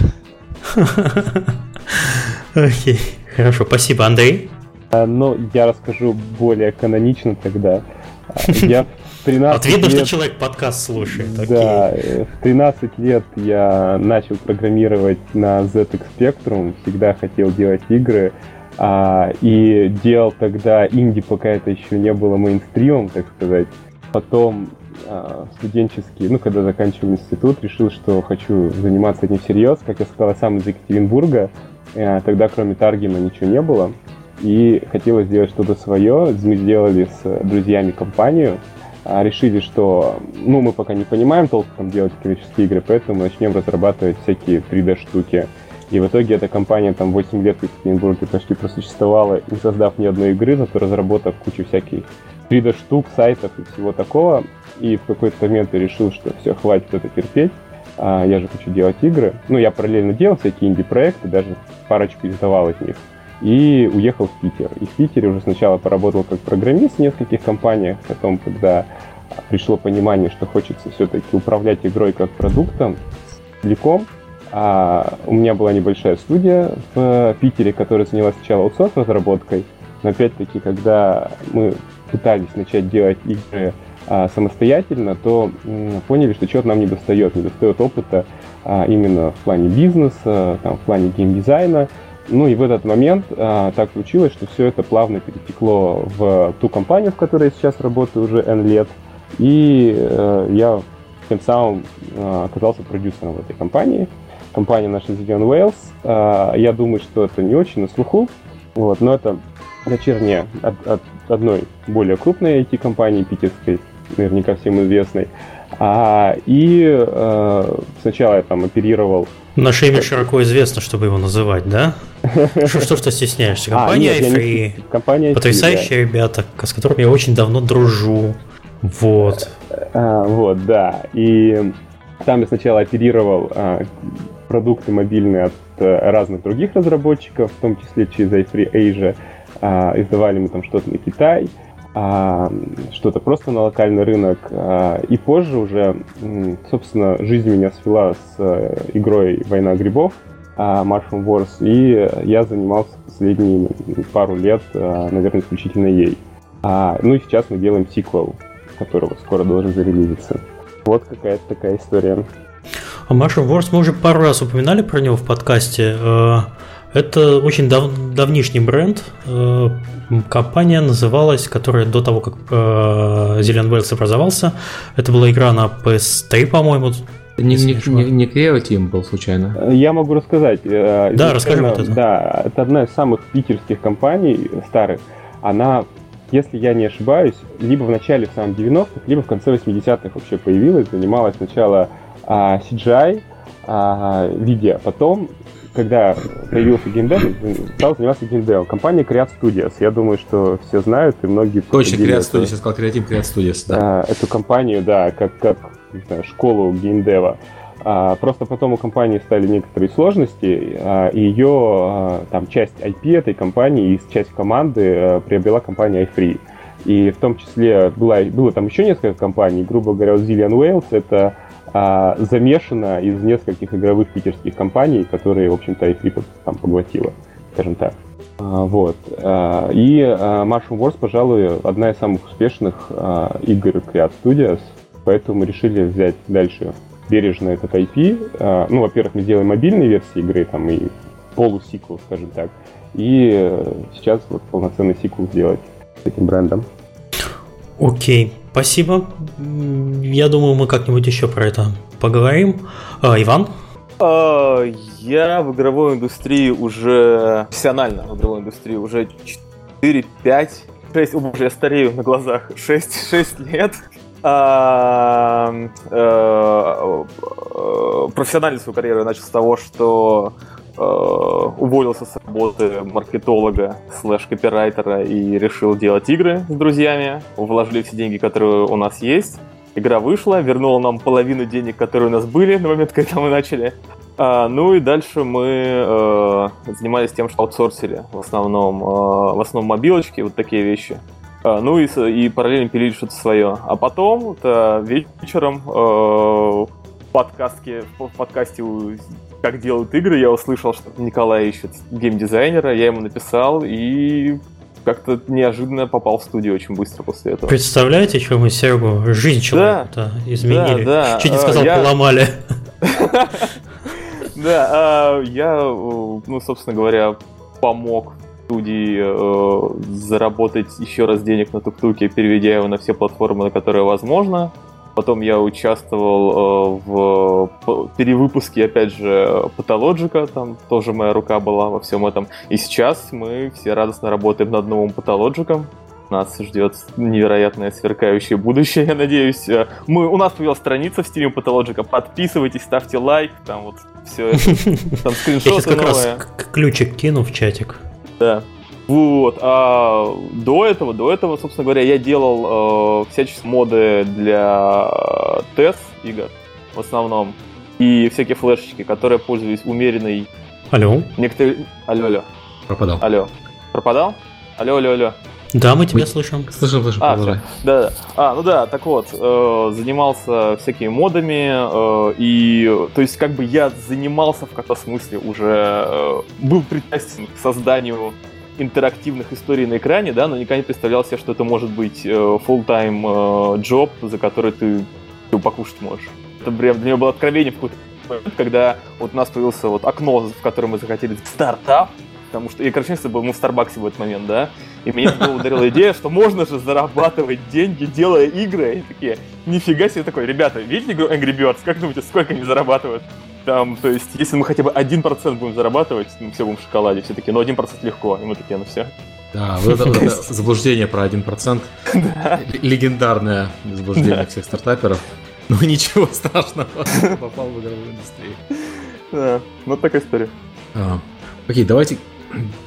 Окей, хорошо, спасибо, Андрей. А, ну, я расскажу более канонично тогда. А, я 13 вот видно, лет... что человек подкаст слушает. Да, Окей. в 13 лет я начал программировать на ZX Spectrum, всегда хотел делать игры, а, и делал тогда инди, пока это еще не было мейнстримом, так сказать. Потом а, студенческий, ну, когда заканчивал институт, решил, что хочу заниматься этим всерьез. Как я сказал, сам из Екатеринбурга, а, тогда кроме Таргима ничего не было. И хотелось сделать что-то свое. Мы сделали с друзьями компанию, решили, что ну, мы пока не понимаем толком делать коммерческие игры, поэтому начнем разрабатывать всякие 3D-штуки. И в итоге эта компания там 8 лет в Екатеринбурге почти просуществовала, не создав ни одной игры, зато разработав кучу всяких 3D-штук, сайтов и всего такого. И в какой-то момент я решил, что все, хватит это терпеть. А, я же хочу делать игры. Ну, я параллельно делал всякие инди-проекты, даже парочку издавал из них и уехал в Питер. И в Питере уже сначала поработал как программист в нескольких компаниях, потом, когда пришло понимание, что хочется все-таки управлять игрой как продуктом целиком, а у меня была небольшая студия в Питере, которая занялась сначала аутсорс-разработкой, но опять-таки, когда мы пытались начать делать игры а, самостоятельно, то м, поняли, что чего-то нам не достает, не достает опыта а, именно в плане бизнеса, там, в плане геймдизайна, ну и в этот момент а, так случилось, что все это плавно перетекло в ту компанию, в которой я сейчас работаю уже N лет. И а, я тем самым а, оказался продюсером в этой компании. Компания наша Zion Wales. А, я думаю, что это не очень на слуху, вот, но это дочерняя от, от одной более крупной IT-компании питерской, наверняка всем известной. А, и э, сначала я там оперировал... Наше имя широко известно, чтобы его называть, да? Что, что, что стесняешься? А, Компания а, iFree. Компания Потрясающие да. ребята, с которыми я очень давно дружу. Вот. А, вот, да. И там я сначала оперировал а, продукты мобильные от а, разных других разработчиков, в том числе через iFree Asia. А, издавали мы там что-то на Китай а, что-то просто на локальный рынок. А, и позже уже, собственно, жизнь меня свела с а, игрой «Война грибов», а, Mushroom Wars, и я занимался последние пару лет, а, наверное, исключительно ей. А, ну и сейчас мы делаем сиквел, которого скоро должен зарелизиться. Вот какая-то такая история. А Mushroom Wars мы уже пару раз упоминали про него в подкасте. Э, это очень дав, давнишний бренд. Э, компания называлась, которая до того, как э, Зелен Wales образовался, это была игра на PS3, по-моему. Не, не, не, не Creo Team был случайно? Я могу рассказать. Э, да, расскажи вот это. Да, это одна из самых питерских компаний старых. Она, если я не ошибаюсь, либо в начале в самом 90-х, либо в конце 80-х вообще появилась. Занималась сначала а, CGI, а, видео, потом когда появился геймдев, стал заниматься геймдевом. Компания Creat Studios. Я думаю, что все знают, и многие... Точно, Creat Studios, я сказал Creative Creat Studios, да. А, эту компанию, да, как, как не знаю, школу геймдева. А, просто потом у компании стали некоторые сложности, а, и ее а, там часть IP этой компании и часть команды а, приобрела компания iFree. И в том числе была, было там еще несколько компаний, грубо говоря, Zillion Wales, это а, замешано из нескольких игровых питерских компаний, которые, в общем-то, iFree там поглотила, скажем так. А, вот. А, и а, Mushroom Wars, пожалуй, одна из самых успешных а, игр Creat Studios, поэтому мы решили взять дальше бережно этот IP. А, ну, во-первых, мы делаем мобильные версии игры, там, и полусиквел, скажем так. И сейчас вот полноценный сиквел сделать с этим брендом. Окей, спасибо. Я думаю, мы как-нибудь еще про это поговорим. А, Иван? А, я в игровой индустрии уже профессионально в игровой индустрии уже 4, 5, 6, о боже, я старею на глазах, 6, 6 лет. А, а, профессиональную свою карьеру я начал с того, что э, уволился с работы маркетолога слэш копирайтера и решил делать игры с друзьями. Вложили все деньги, которые у нас есть. Игра вышла, вернула нам половину денег, которые у нас были на момент, когда мы начали. А, ну и дальше мы э, занимались тем, что аутсорсили в основном, э, в основном мобилочки, вот такие вещи. А, ну и, и параллельно пилили что-то свое. А потом это вечером э, в, подкастке, в подкасте «Как делают игры» я услышал, что Николай ищет геймдизайнера, я ему написал и как-то неожиданно попал в студию очень быстро после этого. Представляете, что мы Сергу жизнь человека да, изменили? Да, да. Чуть не сказал, я... поломали. Да, а, я, ну, собственно говоря, помог студии э, заработать еще раз денег на тук-туке, переведя его на все платформы, на которые возможно. Потом я участвовал э, в перевыпуске, опять же, Патологика, там тоже моя рука была во всем этом. И сейчас мы все радостно работаем над новым Патологиком. Нас ждет невероятное сверкающее будущее, я надеюсь. Э, мы, у нас появилась страница в стиле Патологика. Подписывайтесь, ставьте лайк, там вот все это. Там скриншоты Я сейчас как новые. раз ключик кину в чатик. Да. Вот. А до этого, до этого, собственно говоря, я делал э, всяческие моды для тест игр в основном. И всякие флешечки, которые пользовались умеренной... Алло? Некоторые... Алло, алло. Пропадал. Алло. Пропадал? Алло, алло, алло. Да, мы тебя мы... слышим. Слышим, слышим. А, да, да. А, ну да, так вот, э, занимался всякими модами, э, и, то есть, как бы я занимался в каком-то смысле уже, э, был причастен к созданию интерактивных историй на экране, да, но никогда не представлял себе, что это может быть э, full-time э, job, за который ты, ты покушать можешь. Это прям для меня было откровение в какой-то момент, когда вот у нас появился вот окно, в котором мы захотели стартап, потому что, и, короче, мы в Старбаксе в этот момент, да, и меня ударила идея, что можно же зарабатывать деньги, делая игры, и такие, нифига себе такой, ребята, видите игру Angry Birds, как думаете, сколько они зарабатывают? Там, то есть, если мы хотя бы 1% будем зарабатывать, мы все будем в шоколаде, все таки но 1% легко, и мы такие, ну все. Да, вот это, вот это заблуждение про 1%. Да. Легендарное заблуждение да. всех стартаперов. Ну ничего страшного, попал в игровую индустрию. Да, вот такая история. А, окей, давайте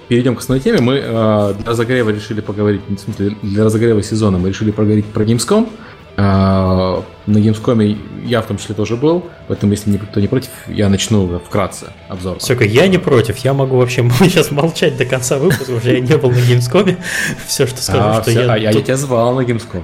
перейдем к основной теме. Мы э, для разогрева решили поговорить, в смысле, для разогрева сезона мы решили поговорить про Gamescom. А, на Gamescom я в том числе тоже был, поэтому если никто не против, я начну вкратце обзор. Все, я не против, я могу вообще сейчас молчать до конца выпуска, уже я не был на Gamescom, все, что скажу, а, что я... А я, я тебя звал на Gamescom.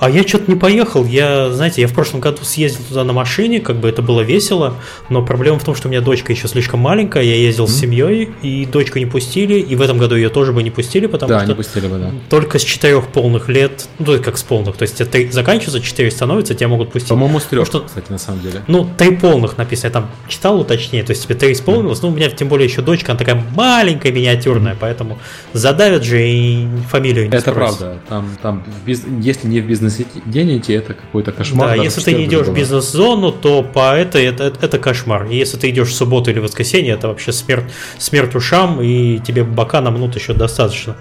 А я что-то не поехал. Я, знаете, я в прошлом году съездил туда на машине, как бы это было весело, но проблема в том, что у меня дочка еще слишком маленькая, я ездил mm-hmm. с семьей, и дочку не пустили, и в этом году ее тоже бы не пустили, потому да, что не пустили бы, да. только с четырех полных лет, ну, то есть как с полных, то есть это заканчивается, четыре становится, тебя могут пустить. По-моему, с трех, что, кстати, на самом деле. Ну, три полных написано, я там читал уточнее, то есть тебе три исполнилось, mm-hmm. ну, у меня тем более еще дочка, она такая маленькая, миниатюрная, поэтому задавят же и фамилию не Это спросят. правда, там, там если не в бизнес-денег, Unity это какой-то кошмар. Да, если ты не идешь в бизнес-зону, то по это, это, это кошмар. И если ты идешь в субботу или воскресенье, это вообще смерть, смерть ушам, и тебе бока намнут еще достаточно.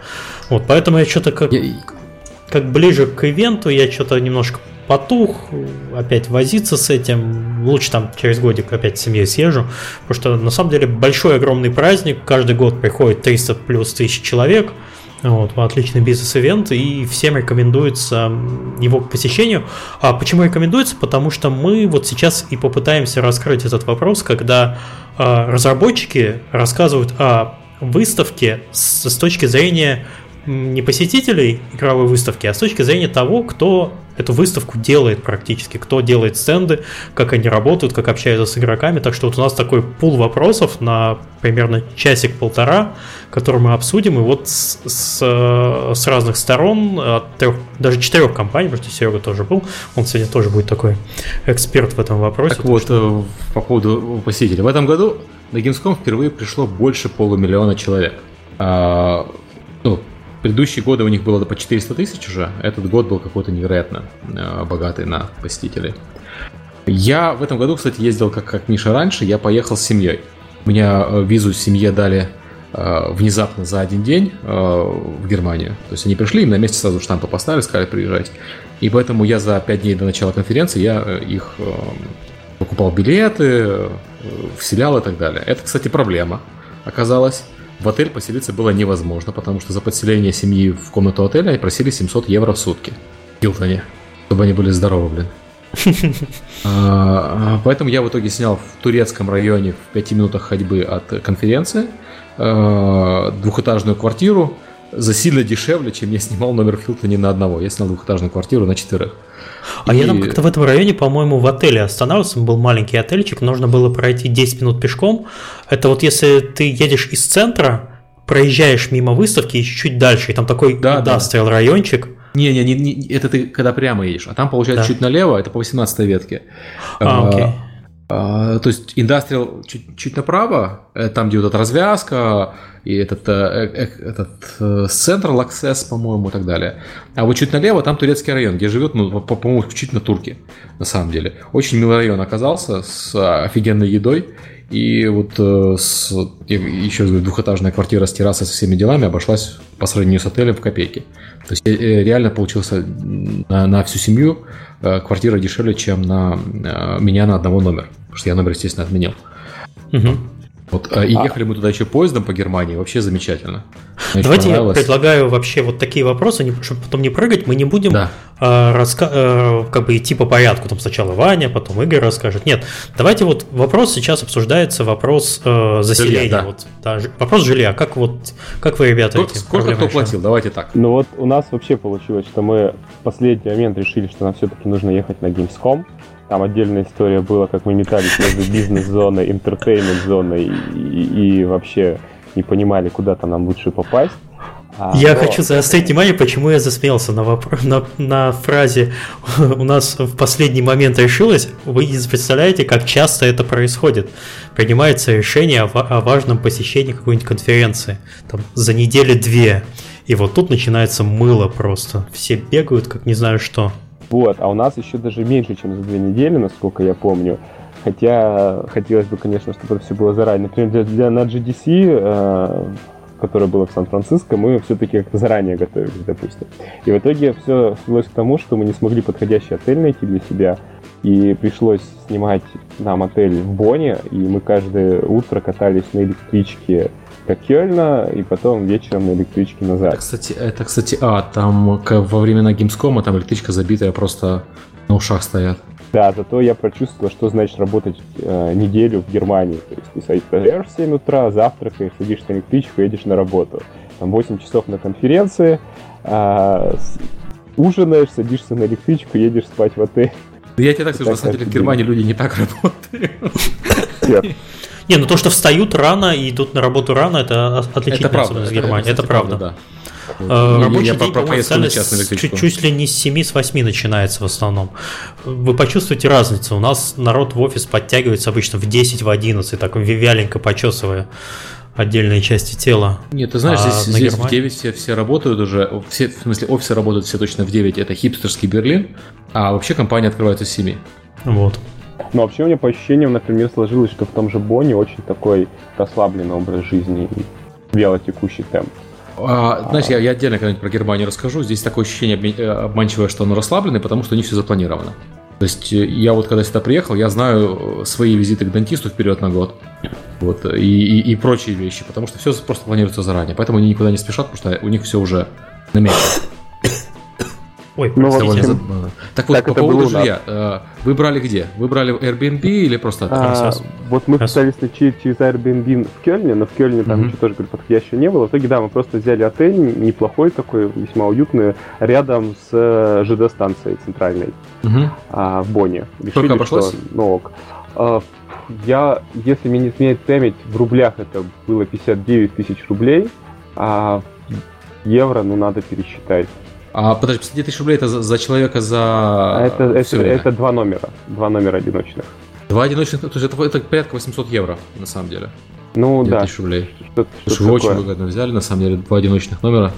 Вот, поэтому я что-то как, я... как ближе к ивенту, я что-то немножко потух, опять возиться с этим лучше там через годик опять с семьей съезжу, потому что на самом деле большой огромный праздник, каждый год приходит 300 плюс тысяч человек, вот, отличный бизнес-ивент, и всем рекомендуется его посещению. А почему рекомендуется? Потому что мы вот сейчас и попытаемся раскрыть этот вопрос, когда э, разработчики рассказывают о выставке с, с точки зрения не посетителей игровой выставки, а с точки зрения того, кто эту выставку делает практически, кто делает стенды, как они работают, как общаются с игроками. Так что вот у нас такой пул вопросов на примерно часик-полтора, который мы обсудим, и вот с, с, с разных сторон, от трех, даже четырех компаний, потому что Серега тоже был, он сегодня тоже будет такой эксперт в этом вопросе. Так вот, что... Э, по поводу посетителей. В этом году на Gamescom впервые пришло больше полумиллиона человек. А, ну, Предыдущие годы у них было по 400 тысяч уже. Этот год был какой-то невероятно э, богатый на посетителей. Я в этом году, кстати, ездил как, как Миша раньше. Я поехал с семьей. У меня э, визу семье дали э, внезапно за один день э, в Германию. То есть они пришли, им на месте сразу штампы поставили, сказали приезжать. И поэтому я за 5 дней до начала конференции я э, их э, покупал билеты, вселял и так далее. Это, кстати, проблема оказалась. В отель поселиться было невозможно, потому что за подселение семьи в комнату отеля просили 700 евро в сутки. В Хилтоне. Чтобы они были здоровы, блин. А, поэтому я в итоге снял в турецком районе в 5 минутах ходьбы от конференции а, двухэтажную квартиру за сильно дешевле, чем я снимал номер в Хилтоне на одного. Я снял двухэтажную квартиру на четверых. А и... я там как-то в этом районе, по-моему, в отеле останавливался, был маленький отельчик, нужно было пройти 10 минут пешком. Это вот если ты едешь из центра, проезжаешь мимо выставки и чуть-чуть дальше, и там такой да, индастриал да. райончик. Не-не, не, не, это ты когда прямо едешь, а там, получается, да. чуть налево, это по 18 ветке. А, окей. А, то есть индастриал чуть, чуть направо, э, там, где вот эта развязка, и этот, э, э, этот Central Access, по-моему, и так далее. А вот чуть налево там турецкий район, где живет, ну, по-моему, исключительно турки, на самом деле. Очень милый район оказался, с офигенной едой. И вот с, еще раз говорю, двухэтажная квартира с террасой со всеми делами обошлась по сравнению с отелем в копейки. То есть реально получился на, на всю семью квартира дешевле, чем на меня на одного номера. Потому что я номер, естественно, отменил. Угу. Вот, э, и а. ехали мы туда еще поездом по Германии, вообще замечательно. Мне Давайте я предлагаю вообще вот такие вопросы, чтобы потом не прыгать, мы не будем да. э, раска- э, как бы идти по порядку, там сначала Ваня, потом Игорь расскажет. Нет, давайте вот вопрос сейчас обсуждается, вопрос э, заселения. Жилья, да. Вот, да, вопрос жилья. Как вот, как вы, ребята, сколько, эти Сколько кто платил? Давайте так. Ну вот у нас вообще получилось, что мы в последний момент решили, что нам все-таки нужно ехать на Gamescom. Там отдельная история была, как мы метались между бизнес-зоной, интертеймент-зоной и, и, и вообще не понимали, куда-то нам лучше попасть. А, я но... хочу заострить внимание, почему я засмеялся на, вопрос, на, на фразе «у нас в последний момент решилось». Вы не представляете, как часто это происходит. Принимается решение о, о важном посещении какой-нибудь конференции там, за неделю-две. И вот тут начинается мыло просто. Все бегают, как не знаю что. Вот, а у нас еще даже меньше, чем за две недели, насколько я помню. Хотя хотелось бы, конечно, чтобы это все было заранее. Например, для, для на GDC, э, которое было в Сан-Франциско, мы все-таки как-то заранее готовились, допустим. И в итоге все свелось к тому, что мы не смогли подходящий отель найти для себя. И пришлось снимать нам отель в Боне, и мы каждое утро катались на электричке до Кёльна и потом вечером на электричке назад. Кстати, это, кстати, а, там во времена Гимскома там электричка забитая просто на ушах стоят. Да, зато я прочувствовал, что значит работать э, неделю в Германии. То есть ты встаешь в 7 утра, завтракаешь, садишься на электричку, едешь на работу. Там 8 часов на конференции, э, ужинаешь, садишься на электричку, едешь спать в отель. Да я тебе так скажу, на самом деле в Германии люди не так работают. Нет. Не, ну то, что встают рано и идут на работу рано, это отличительная это из Германии. Это, это, правда. правда да. Э, рабочий я день, по-моему, чуть, чуть ли не с 7 с 8 начинается в основном. Вы почувствуете разницу. У нас народ в офис подтягивается обычно в 10, в 11, так вяленько почесывая отдельные части тела. Нет, ты знаешь, а здесь, здесь в 9 все, все работают уже, все, в смысле офисы работают все точно в 9, это хипстерский Берлин, а вообще компания открывается с 7. Вот. Но вообще у меня по ощущениям, например, сложилось, что в том же Бонне очень такой расслабленный образ жизни и вялотекущий темп. А, знаешь, я, я отдельно когда-нибудь про Германию расскажу. Здесь такое ощущение э, обманчивое, что оно расслабленное, потому что них все запланировано. То есть э, я вот когда сюда приехал, я знаю свои визиты к дантисту вперед на год. Вот, и, и, и прочие вещи, потому что все просто планируется заранее. Поэтому они никуда не спешат, потому что у них все уже намечено. Ой, Ну, в общем. Так вот, так по поводу жилья. э, Вы брали где? Вы брали Airbnb или просто А, вот мы пытались найти через Airbnb в Кёльне, но в Кёльне там ничего тоже говорю, подходящего не было. В итоге, да, мы просто взяли отель, неплохой такой, весьма уютный, рядом с э, ЖД-станцией центральной а, в Бонне. Сколько обошлось? что, ну ок. А, я, если мне не изменяет память, в рублях это было 59 тысяч рублей, а евро, ну, надо пересчитать. А подожди, 50 тысяч рублей это за, за человека за А это, это, всё время? это два номера, два номера одиночных. Два одиночных, то есть это, это порядка 800 евро, на самом деле. Ну, 9 да, тысяч рублей. что-то, Слушай, что-то вы очень выгодно взяли, на самом деле, два одиночных номера.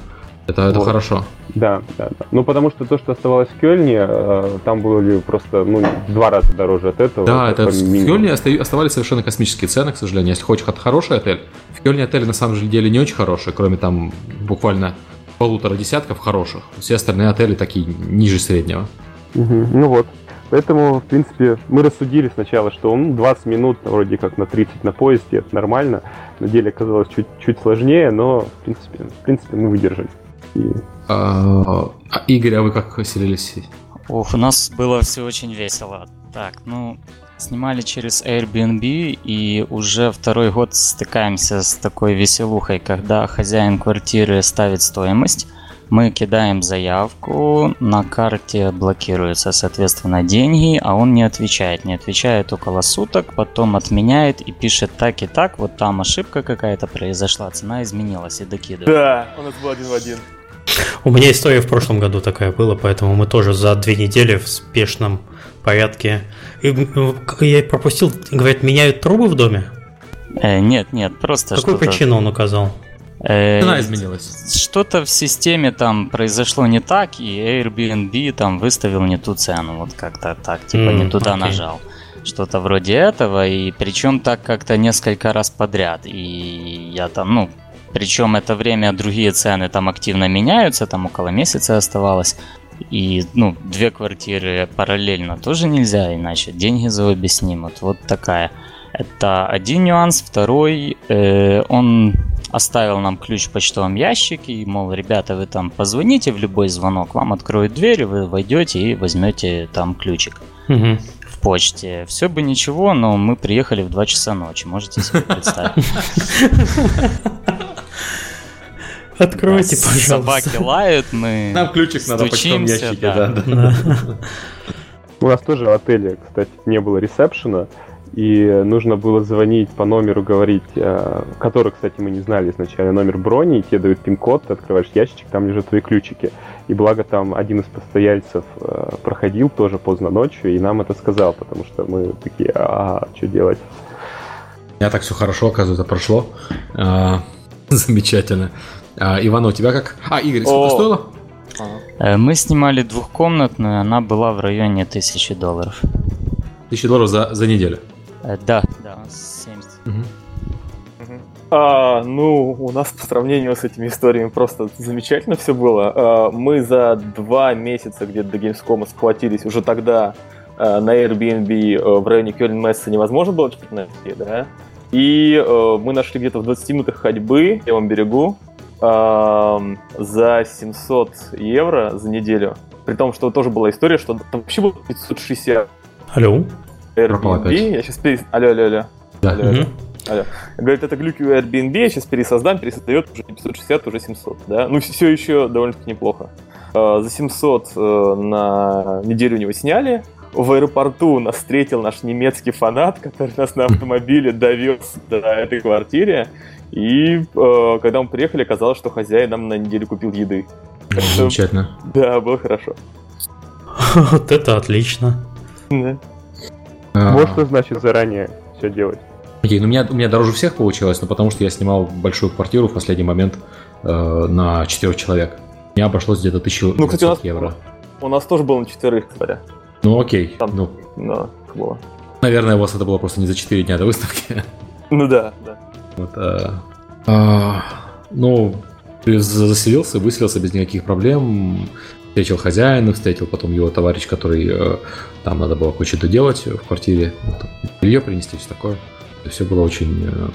Это, это Вот. хорошо. Да, да, да. Ну, потому что то, что оставалось в Кёльне, э, там было просто, ну, два раза дороже от этого. Да, это в. Кёльне оста- оставались совершенно космические цены, к сожалению. Если хочешь хороший отель, в Кёльне отели на самом деле не очень хорошие, кроме там буквально полутора десятков хороших. Все остальные отели такие ниже среднего. Мгм, Ну вот. Поэтому, в принципе, мы рассудили сначала, что ну, 20 минут вроде как на 30 на поезде, это нормально. На деле оказалось чуть, чуть сложнее, но, в принципе, в принципе, мы выдержали. И А, а, Игорь, а вы как селились? Ох, у нас было все очень весело. Так, ну, снимали через Airbnb и уже второй год стыкаемся с такой веселухой, когда хозяин квартиры ставит стоимость, мы кидаем заявку, на карте блокируются, соответственно, деньги, а он не отвечает. Не отвечает около суток, потом отменяет и пишет так и так, вот там ошибка какая-то произошла, цена изменилась и докидывает. Да, у нас был один в один. У меня история в прошлом году такая была, поэтому мы тоже за две недели в спешном порядке. И, м, я пропустил, говорят, меняют трубы в доме? Э, нет, нет, просто Какую что-то... причину он указал? Э, Цена изменилась. Что-то в системе там произошло не так, и Airbnb там выставил не ту цену, вот как-то так, типа М, не туда окей. нажал. Что-то вроде этого, и причем так как-то несколько раз подряд. И я там, ну, причем это время другие цены там активно меняются, там около месяца оставалось. И, ну, две квартиры параллельно тоже нельзя, иначе деньги за обе снимут. Вот такая. Это один нюанс. Второй, э, он оставил нам ключ в почтовом ящике, и, мол, ребята, вы там позвоните в любой звонок, вам откроют дверь, вы войдете и возьмете там ключик Мгм. в почте. Все бы ничего, но мы приехали в 2 часа ночи, можете себе представить. Откройте, Да, пожалуйста. Собаки лают, мы Нам ключик надо в почтовом ящике, да. да, да. Да. у нас тоже в отеле, кстати, не было ресепшена, и нужно было звонить по номеру, говорить, э, который, кстати, мы не знали изначально, номер брони, и тебе дают пин-код, ты открываешь ящичек, там лежат твои ключики. И благо там один из постояльцев э, проходил тоже поздно ночью, и нам это сказал, потому что мы такие, а что делать? У меня так все хорошо, оказывается, прошло. А, Замечательно. А, Иван, у тебя как? А, Игорь, сколько О. стоило? Э, Мы снимали двухкомнатную, она была в районе тысячи долларов. Тысяча долларов за, за неделю. Э, Да, да, 70. Мгм. А, ну, у нас по сравнению с этими историями просто замечательно все было. А, мы за два месяца где-то до Gamescom схватились уже тогда а, на Airbnb э, в районе Кёльн-Месса невозможно было что-то найти, да? И э, мы нашли где-то в 20 минутах ходьбы в левом берегу за 700 евро за неделю. При том, что тоже была история, что там вообще было 560 Алло? Airbnb. опять. Я сейчас перес... Алло, алло, алло. Да. Алло, алло. Мгм. Говорит, это глюки у Airbnb, я сейчас пересоздам, пересоздает уже не 560, уже 700, да? Ну, все еще довольно-таки неплохо. А, За 700 э, на неделю него сняли. В аэропорту нас встретил наш немецкий фанат, который нас на автомобиле довез до этой квартире. И э, когда мы приехали, оказалось, что хозяин нам на неделю купил еды. Что, Замечательно. да, было хорошо. Вот это отлично. Да. А, Вот что значит заранее все делать. Окей, ну у меня, у меня дороже всех получилось, но потому что я снимал большую квартиру в последний момент э, на четырех человек. Мне обошлось где-то 1900 Ну, кстати, у нас, евро. у нас тоже было на четверых, кстати. Ну окей, Там. ну, Да, было. наверное, у вас это было просто не за 4 дня до выставки. Ну да, да. Вот, э, а, ну, ты заселился, выселился без никаких проблем. Встретил хозяина, встретил потом его товарищ, который э, там надо было кое-что делать в квартире, белье принести, все такое. Все было очень э,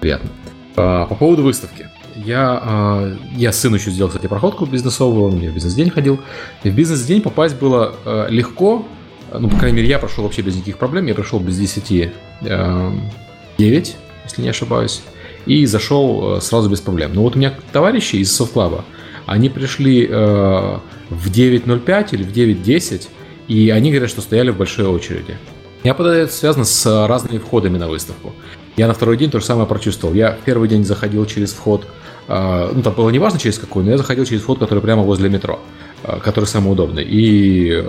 приятно. А, по поводу выставки. Я, а, я сыну еще сделал, кстати, проходку бизнесовую, он мне в бизнес-день ходил. И в бизнес-день попасть было э, легко, ну, по крайней мере, я прошел вообще без никаких проблем. Я пришел без 10 9, если не ошибаюсь, и зашел сразу без проблем. Но вот у меня товарищи из софт-клаба, они пришли э, в 9.05 или в 9.10, и они говорят, что стояли в большой очереди. Я подаю, это связано с разными входами на выставку. Я на второй день то же самое прочувствовал. Я первый день заходил через вход, э, ну там было не важно через какой, но я заходил через вход, который прямо возле метро, э, который самый удобный. И, э,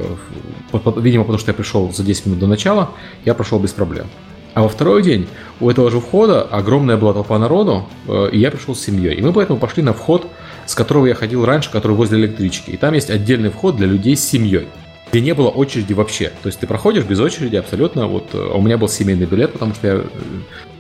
видимо, потому что я пришел за 10 минут до начала, я прошел без проблем. А во второй день у этого же входа огромная была толпа народу, э, и я пришел с семьей. И мы поэтому пошли на вход с которого я ходил раньше, который возле электрички. И там есть отдельный вход для людей с семьей где не было очереди вообще. То есть ты проходишь без очереди абсолютно. Вот э, у меня был семейный билет, потому что я э,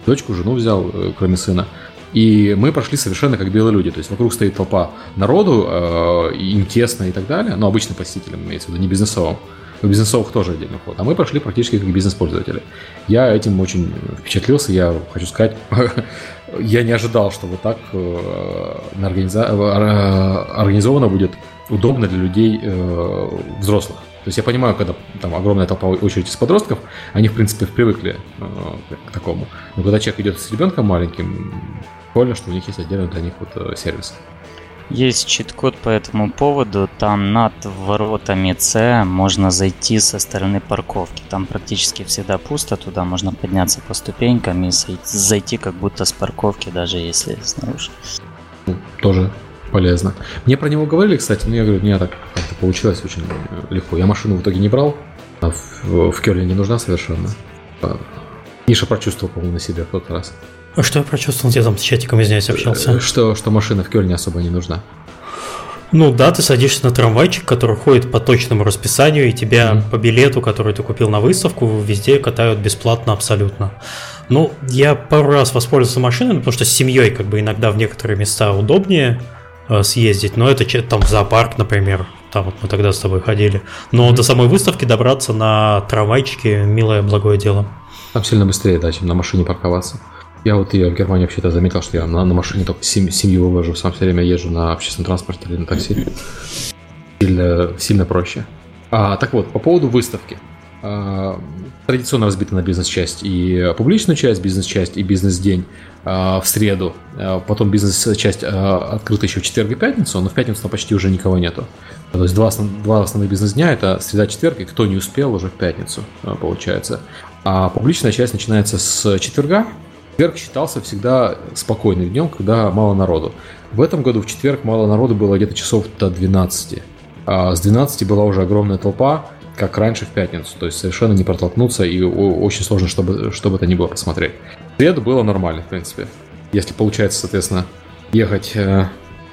дочку, жену взял, кроме сына. И мы прошли совершенно как белые люди. То есть вокруг стоит толпа народу, э, им тесно и так далее. Но обычным посетителям имеется в виду, не бизнесовым. У бизнесовых тоже отдельный вход. А мы прошли практически как бизнес-пользователи. Я этим очень впечатлился. Я хочу сказать, я не ожидал, что вот так э. Э, организовано будет удобно для людей э, взрослых. То есть я понимаю, когда там огромная толпа очередь из подростков, они, в принципе, привыкли к такому. Но когда человек идет с ребенком маленьким, прикольно, что у них есть отдельно для них вот сервис. Есть чит-код по этому поводу. Там над воротами С можно зайти со стороны парковки. Там практически всегда пусто. Туда можно подняться по ступенькам и зайти как будто с парковки, даже если снаружи. Тоже полезно. Мне про него говорили, кстати, но я говорю, мне так как-то получилось очень легко. Я машину в итоге не брал, а в, в Кёльне не нужна совершенно. Миша прочувствовал, по-моему, на себе в тот раз. А что я прочувствовал? Я там с чатиком, извиняюсь, общался. Э, что, что машина в Кёльне особо не нужна. Ну да, ты садишься на трамвайчик, который ходит по точному расписанию, и тебя mm-hmm. по билету, который ты купил на выставку, везде катают бесплатно абсолютно. Ну, я пару раз воспользовался машиной, потому что с семьей как бы иногда в некоторые места удобнее э, съездить, но это там в зоопарк, например, там вот мы тогда с тобой ходили. Но mm-hmm. до самой выставки добраться на трамвайчике милое благое дело. Там сильно быстрее, да, чем на машине парковаться. Я вот я в Германии вообще-то заметил, что я на, на машине только сем, семью вывожу, сам все время езжу на общественном транспорте или на такси. Сильно, сильно проще. А, так вот, по поводу выставки. А, традиционно разбита на бизнес-часть и публичную часть, бизнес-часть и бизнес-день а, в среду. А, потом бизнес-часть а, открыта еще в четверг и пятницу, но в пятницу там почти уже никого нету. То есть два, два основных бизнес-дня это среда-четверг, и кто не успел, уже в пятницу а, получается. А публичная часть начинается с четверга, Четверг считался всегда спокойным днем, когда мало народу. В этом году в четверг мало народу было где-то часов до 12. А с 12 была уже огромная толпа, как раньше в пятницу. То есть совершенно не протолкнуться и очень сложно, чтобы, чтобы это ни было посмотреть. В среду было нормально, в принципе. Если получается, соответственно, ехать э,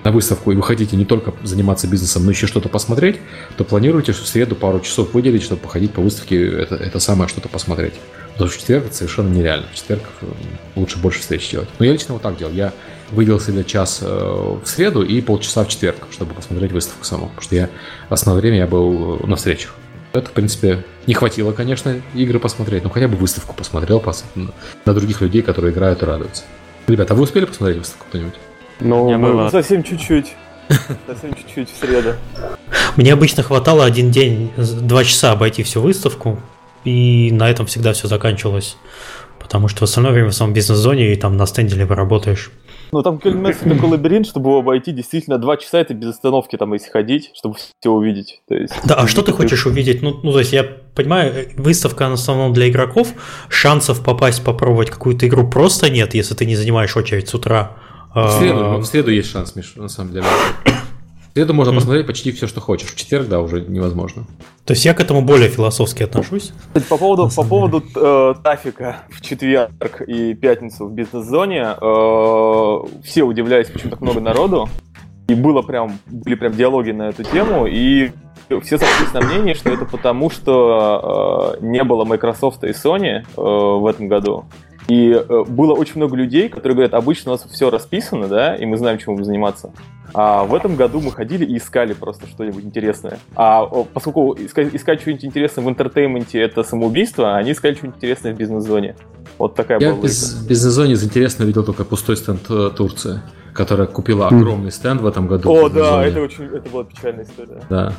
на выставку и вы хотите не только заниматься бизнесом, но еще что-то посмотреть, то планируйте в среду пару часов выделить, чтобы походить по выставке, это, это самое что-то посмотреть. Потому что в четверг это совершенно нереально. В четверг э, лучше больше встреч делать. Но я лично вот так делал. Я выделил себе час э, в среду и полчаса в четверг, чтобы посмотреть выставку саму. Потому что я основное время я был э, на встречах. Это, в принципе, не хватило, конечно, игры посмотреть, но хотя бы выставку посмотрел пос... на других людей, которые играют и радуются. Ребята, а вы успели посмотреть выставку кто-нибудь? Ну, мы совсем чуть-чуть. Совсем чуть-чуть в среду. Мне обычно хватало один день, два часа обойти всю выставку, и на этом всегда все заканчивалось. Потому что в остальное время в самом бизнес-зоне и там на стенде либо работаешь. Ну, там Кельмес такой лабиринт, чтобы его обойти, действительно, два часа это без остановки там если ходить, чтобы все увидеть. То есть, да, а что ты хочешь увидеть? Ну, ну, то есть, я понимаю, выставка в основном для игроков, шансов попасть, попробовать какую-то игру просто нет, если ты не занимаешь очередь с утра. В среду, в среду есть шанс, Миш, на самом деле. В среду можно mm. посмотреть почти все, что хочешь. В четверг, да, уже невозможно. То есть я к этому более философски отношусь. По поводу, по поводу э, трафика в четверг и пятницу в бизнес-зоне, э, все удивлялись, почему так много народу. И было прям, были прям диалоги на эту тему, и все сошлись на мнение, что это потому, что э, не было Microsoft и Sony э, в этом году. И э, было очень много людей, которые говорят, обычно у нас все расписано, да, и мы знаем, чем будем заниматься. А в этом году мы ходили и искали просто что-нибудь интересное. А поскольку искать, искать что-нибудь интересное в entertainment е это самоубийство, они искали что-нибудь интересное в бизнес-зоне. Вот такая Я была. Я в бизнес-зоне из интересного видел только пустой стенд э, Турции, которая купила огромный стенд в этом году. О, да, это очень, это была печальная история. Да.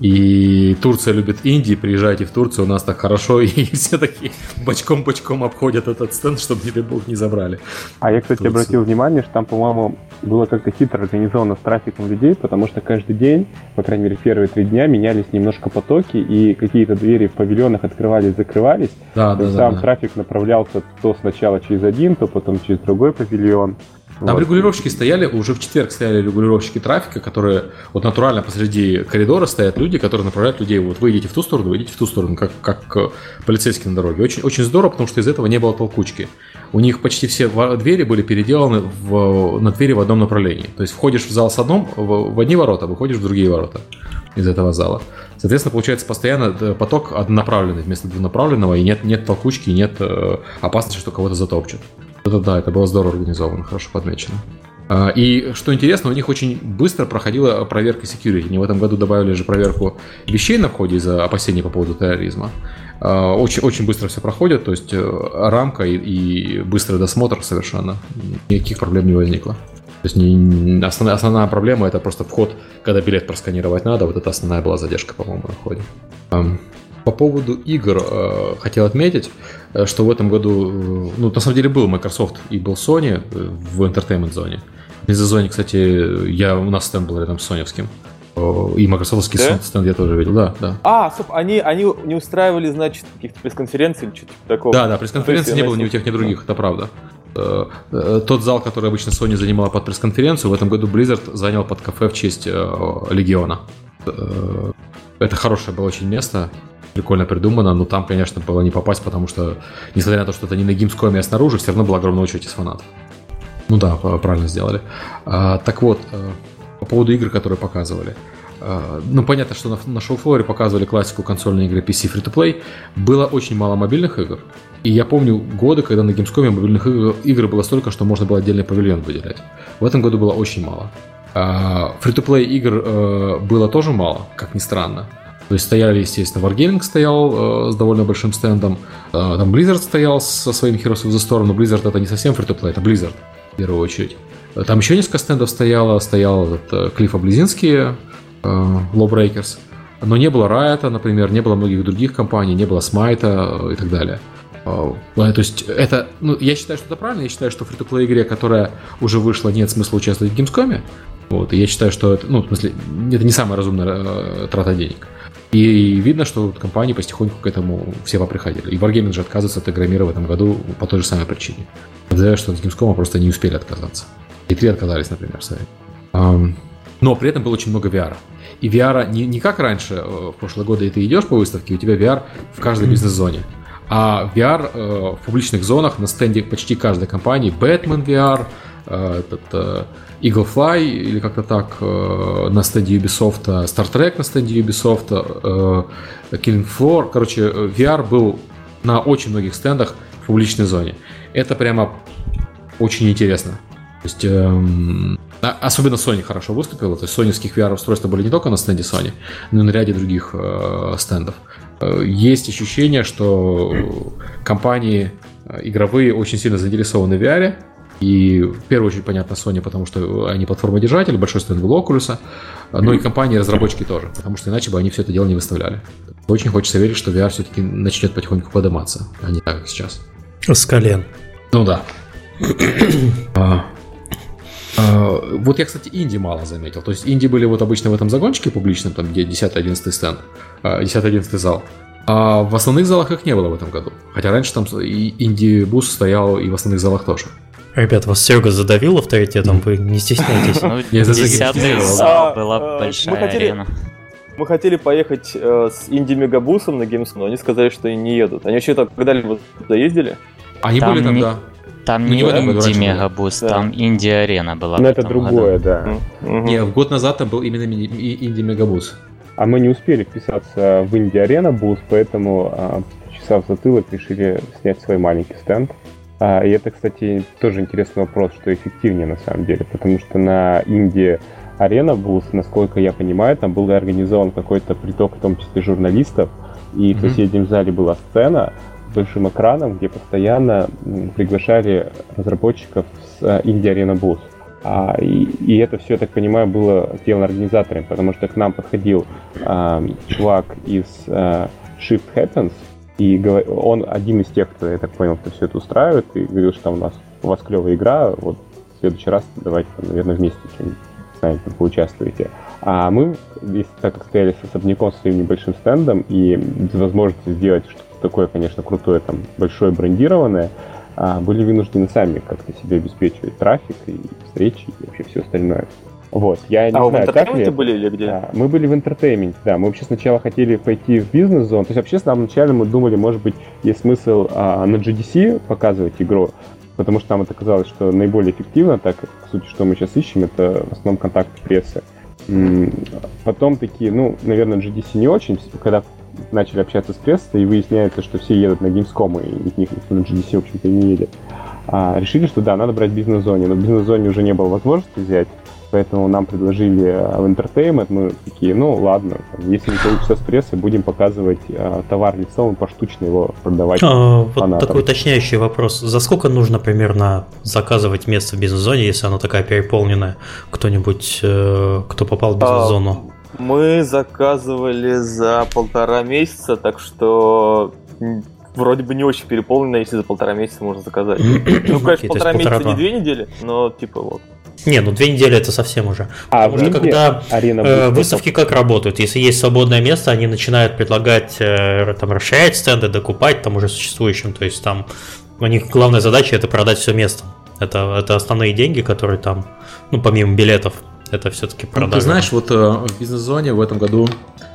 И Турция любит инди, приезжайте в Турцию, у нас так хорошо, и все такие бочком-бочком обходят этот стенд, чтобы, не дай бог, не забрали. А я, кстати, Турцию. обратил внимание, что там, по-моему, было как-то хитро организовано с трафиком людей, потому что каждый день, по крайней мере, первые три дня менялись немножко потоки, и какие-то двери в павильонах открывались, закрывались. Да, да, да. Там да. трафик направлялся то сначала через один, то потом через другой павильон. Там вот. регулировщики стояли, уже в четверг стояли регулировщики трафика, которые вот натурально посреди коридора стоят люди, которые направляют людей, вот вы идите в ту сторону, вы идите в ту сторону, как, как э, полицейские на дороге. Очень, очень здорово, потому что из этого не было толкучки. У них почти все двери были переделаны в, на двери в одном направлении. То есть входишь в зал с одном, в, в одни ворота, выходишь в другие ворота из этого зала. Соответственно, получается постоянно э, поток однонаправленный вместо двунаправленного, и нет, нет толкучки, нет э, опасности, что кого-то затопчут. Это да, это было здорово организовано, хорошо подмечено. А, и что интересно, у них очень быстро проходила проверка security. Они в этом году добавили же проверку вещей на входе из-за опасений по поводу терроризма. А, очень, очень быстро все проходит, то есть э, рамка и, и быстрый досмотр совершенно. Никаких проблем не возникло. То есть не, основная, основная проблема это просто вход, когда билет просканировать надо. Вот это основная была задержка, по-моему, на входе. По поводу игр э, хотел отметить, э, что в этом году, э, ну, на самом деле был Microsoft и был Sony в entertainment зоне. В зоне, кстати, я, у нас стенд был рядом с соневским. И Microsoftский да? стенд я тоже видел, да, да. А, стоп, они, они не устраивали, значит, каких-то пресс-конференций или что-то такого? Да, да, пресс-конференции не было ни у тех, ни у других, это правда. Тот зал, который обычно Sony занимала под пресс-конференцию, в этом году Blizzard занял под кафе в честь Легиона. Это хорошее было очень место прикольно придумано, но там, конечно, было не попасть, потому что, несмотря на то, что это не на Gamescom, а снаружи, все равно была огромная очередь из фанатов. Ну да, правильно сделали. А, так вот, э, по поводу игр, которые показывали. А, ну, понятно, что на, шоу-флоре показывали классику консольной игры PC Free-to-Play. Было очень мало мобильных игр. И я помню годы, когда на Gamescom мобильных игр, игр было столько, что можно было отдельный павильон выделять. В этом году было очень мало. А, Free-to-play игр э, было тоже мало, как ни странно. То есть стояли, естественно, Wargaming стоял э, с довольно большим стендом, э, там Blizzard стоял со своим Heroes of the Storm, но Blizzard это не совсем free-to-play, это Blizzard в первую очередь. Там еще несколько стендов стояло, стоял этот, э, Клиффа Близинский, э, Lawbreakers, но не было Riot, например, не было многих других компаний, не было Смайта э, и так далее. Э, то есть это, ну, я считаю, что это правильно, я считаю, что в фри-то-плей игре, которая уже вышла, нет смысла участвовать в Gamescom, вот, и я считаю, что это, ну, в смысле, это не самая разумная э, трата денег. И видно, что компании потихоньку к этому все поприходили. И Wargaming же отказывается от игромира в этом году по той же самой причине. Подозреваю, что с Gamescom просто не успели отказаться. И три отказались, например, сами. Но при этом было очень много VR. И VR не, не как раньше, э, в прошлые годы, и ты идешь по выставке, у тебя VR в каждой бизнес-зоне. А VR э, в публичных зонах на стенде почти каждой компании, Batman VR, этот, Eagle Fly или как-то так э, на стенде Ubisoft, Star Trek на стенде Ubisoft, э, Killing Floor. Короче, VR был на очень многих стендах в публичной зоне. Это прямо очень интересно. То есть, эм, а, особенно Sony хорошо выступила. То есть, соневских VR-устройства были не только на стенде Sony, но и на ряде других э, стендов. Э, есть ощущение, что компании э, игровые очень сильно заинтересованы в VR, и в первую очередь, понятно, Sony, потому что они платформодержатель, большой стенд был Oculus, но и компании-разработчики тоже, потому что иначе бы они все это дело не выставляли. Очень хочется верить, что VR все-таки начнет потихоньку подниматься, а не так, как сейчас. С колен. Ну да. а, а, вот я, кстати, инди мало заметил. То есть инди были вот обычно в этом загончике публичном, там где 10-11 стенд, 10-11 а, зал. А в основных залах их не было в этом году. Хотя раньше там и инди-бус стоял и в основных залах тоже. Ребят, вас Серега задавил авторитетом, вы не стесняйтесь. Ну, десятый зал была а, большая арена. Мы хотели поехать э, с Indie Megabooth ом на Gamescom, но они сказали, что они не едут. Они вообще когда-либо туда ездили? Они были там, да. Там ну, не Indie Megabooth, там Indie Arena была. Но это другое, да. Не, год назад там был именно Indie Megabooth. А мы не успели вписаться в Indie Arena Booth, поэтому, а, почесав затылок, решили снять свой маленький стенд А, и это, кстати, тоже интересный вопрос, что эффективнее на самом деле, потому что на инди арена Булс, насколько я понимаю, там был организован какой-то приток, в том числе журналистов, и mm-hmm. в соседнем зале была сцена с большим экраном, где постоянно приглашали разработчиков с Индия Арена Булс. А, и, и это все, я так понимаю, было сделано организаторами, потому что к нам подходил а, чувак из а, Shift Happens, и он один из тех, кто, я так понял, кто все это устраивает, и говорил, что там у нас у вас клевая игра, вот в следующий раз давайте, наверное, вместе что-нибудь с нами поучаствуете. А мы, так как стояли с особняком своим небольшим стендом и без возможности сделать что-то такое, конечно, крутое, там, большое брендированное, а, были вынуждены сами как-то себе обеспечивать трафик и встречи и вообще все остальное. Вот, я не а знаю, в так ли... были или где? Да, мы были в entertainment е, да. Мы вообще сначала хотели пойти в business zone. То есть вообще в самом начале мы думали, может быть, есть смысл а, на GDC показывать игру, потому что нам это казалось, что наиболее эффективно, так как, по сути, что мы сейчас ищем, это в основном контакт прессы. Потом такие, ну, наверное, GDC не очень, когда начали общаться с прессой, и выясняется, что все едут на Gamescom, и из них никто на GDC, в общем-то, не едет. А, решили, что да, надо брать бизнес-зоне, но в бизнес-зоне уже не было возможности взять, Поэтому нам предложили э, в Entertainment, мы такие, ну ладно, если не получится с прессы, будем показывать э, товар лицом и поштучно его продавать. А, вот такой уточняющий вопрос. За сколько нужно примерно заказывать место в бизнес-зоне, если она такая переполненная? Кто-нибудь, э, кто попал в бизнес-зону? А, мы заказывали за полтора месяца, так что вроде бы не очень переполнено, если за полтора месяца можно заказать. Ну, конечно, полтора месяца не две недели, но типа вот. Не, ну две недели это совсем уже. А Потому что когда э, выставки как работают? Если есть свободное место, они начинают предлагать э, там расширять стенды, докупать там уже существующим. То есть там у них главная задача это продать все место. Это, это основные деньги, которые там, ну, помимо билетов, это все-таки продажа. Ну, ты знаешь, вот э, в бизнес-зоне в этом году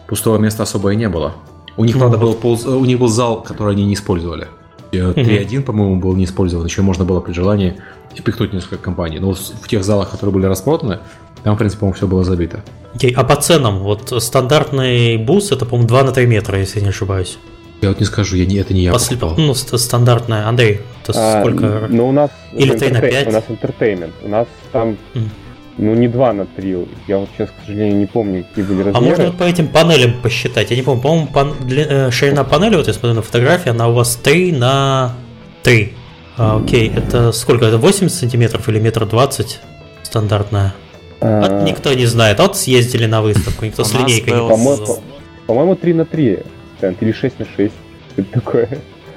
пустого места особо и не было. У них, правда, был, пол, у них был зал, который они не использовали. 3.1, по-моему, был не использован. Еще можно было при желании впихнуть несколько компаний. Но в тех залах, которые были распроданы, там, в принципе, по-моему, все было забито. Okay, а по ценам? Вот стандартный бус это, по-моему, 2 на 3 метра, если я не ошибаюсь. Я вот не скажу, я не, это не я После, Ну, стандартная. Андрей, это а, сколько? Ну, у нас... Или 3 на 5? У нас entertainment. У нас там... Mm. Ну, не 2 на 3. Я вот сейчас, к сожалению, не помню, какие были размеры. А можно вот по этим панелям посчитать? Я не помню. По-моему, пан... Для... Э, ширина панели, вот я смотрю на фотографии, она у вас 3 на 3. А, окей, это сколько? Это 80 сантиметров или метр двадцать стандартная? А... Никто не знает. Вот съездили на выставку, никто с линейкой не По-моему, по-моему, 3 на 3 стенд, или 6 на 6. Это такое.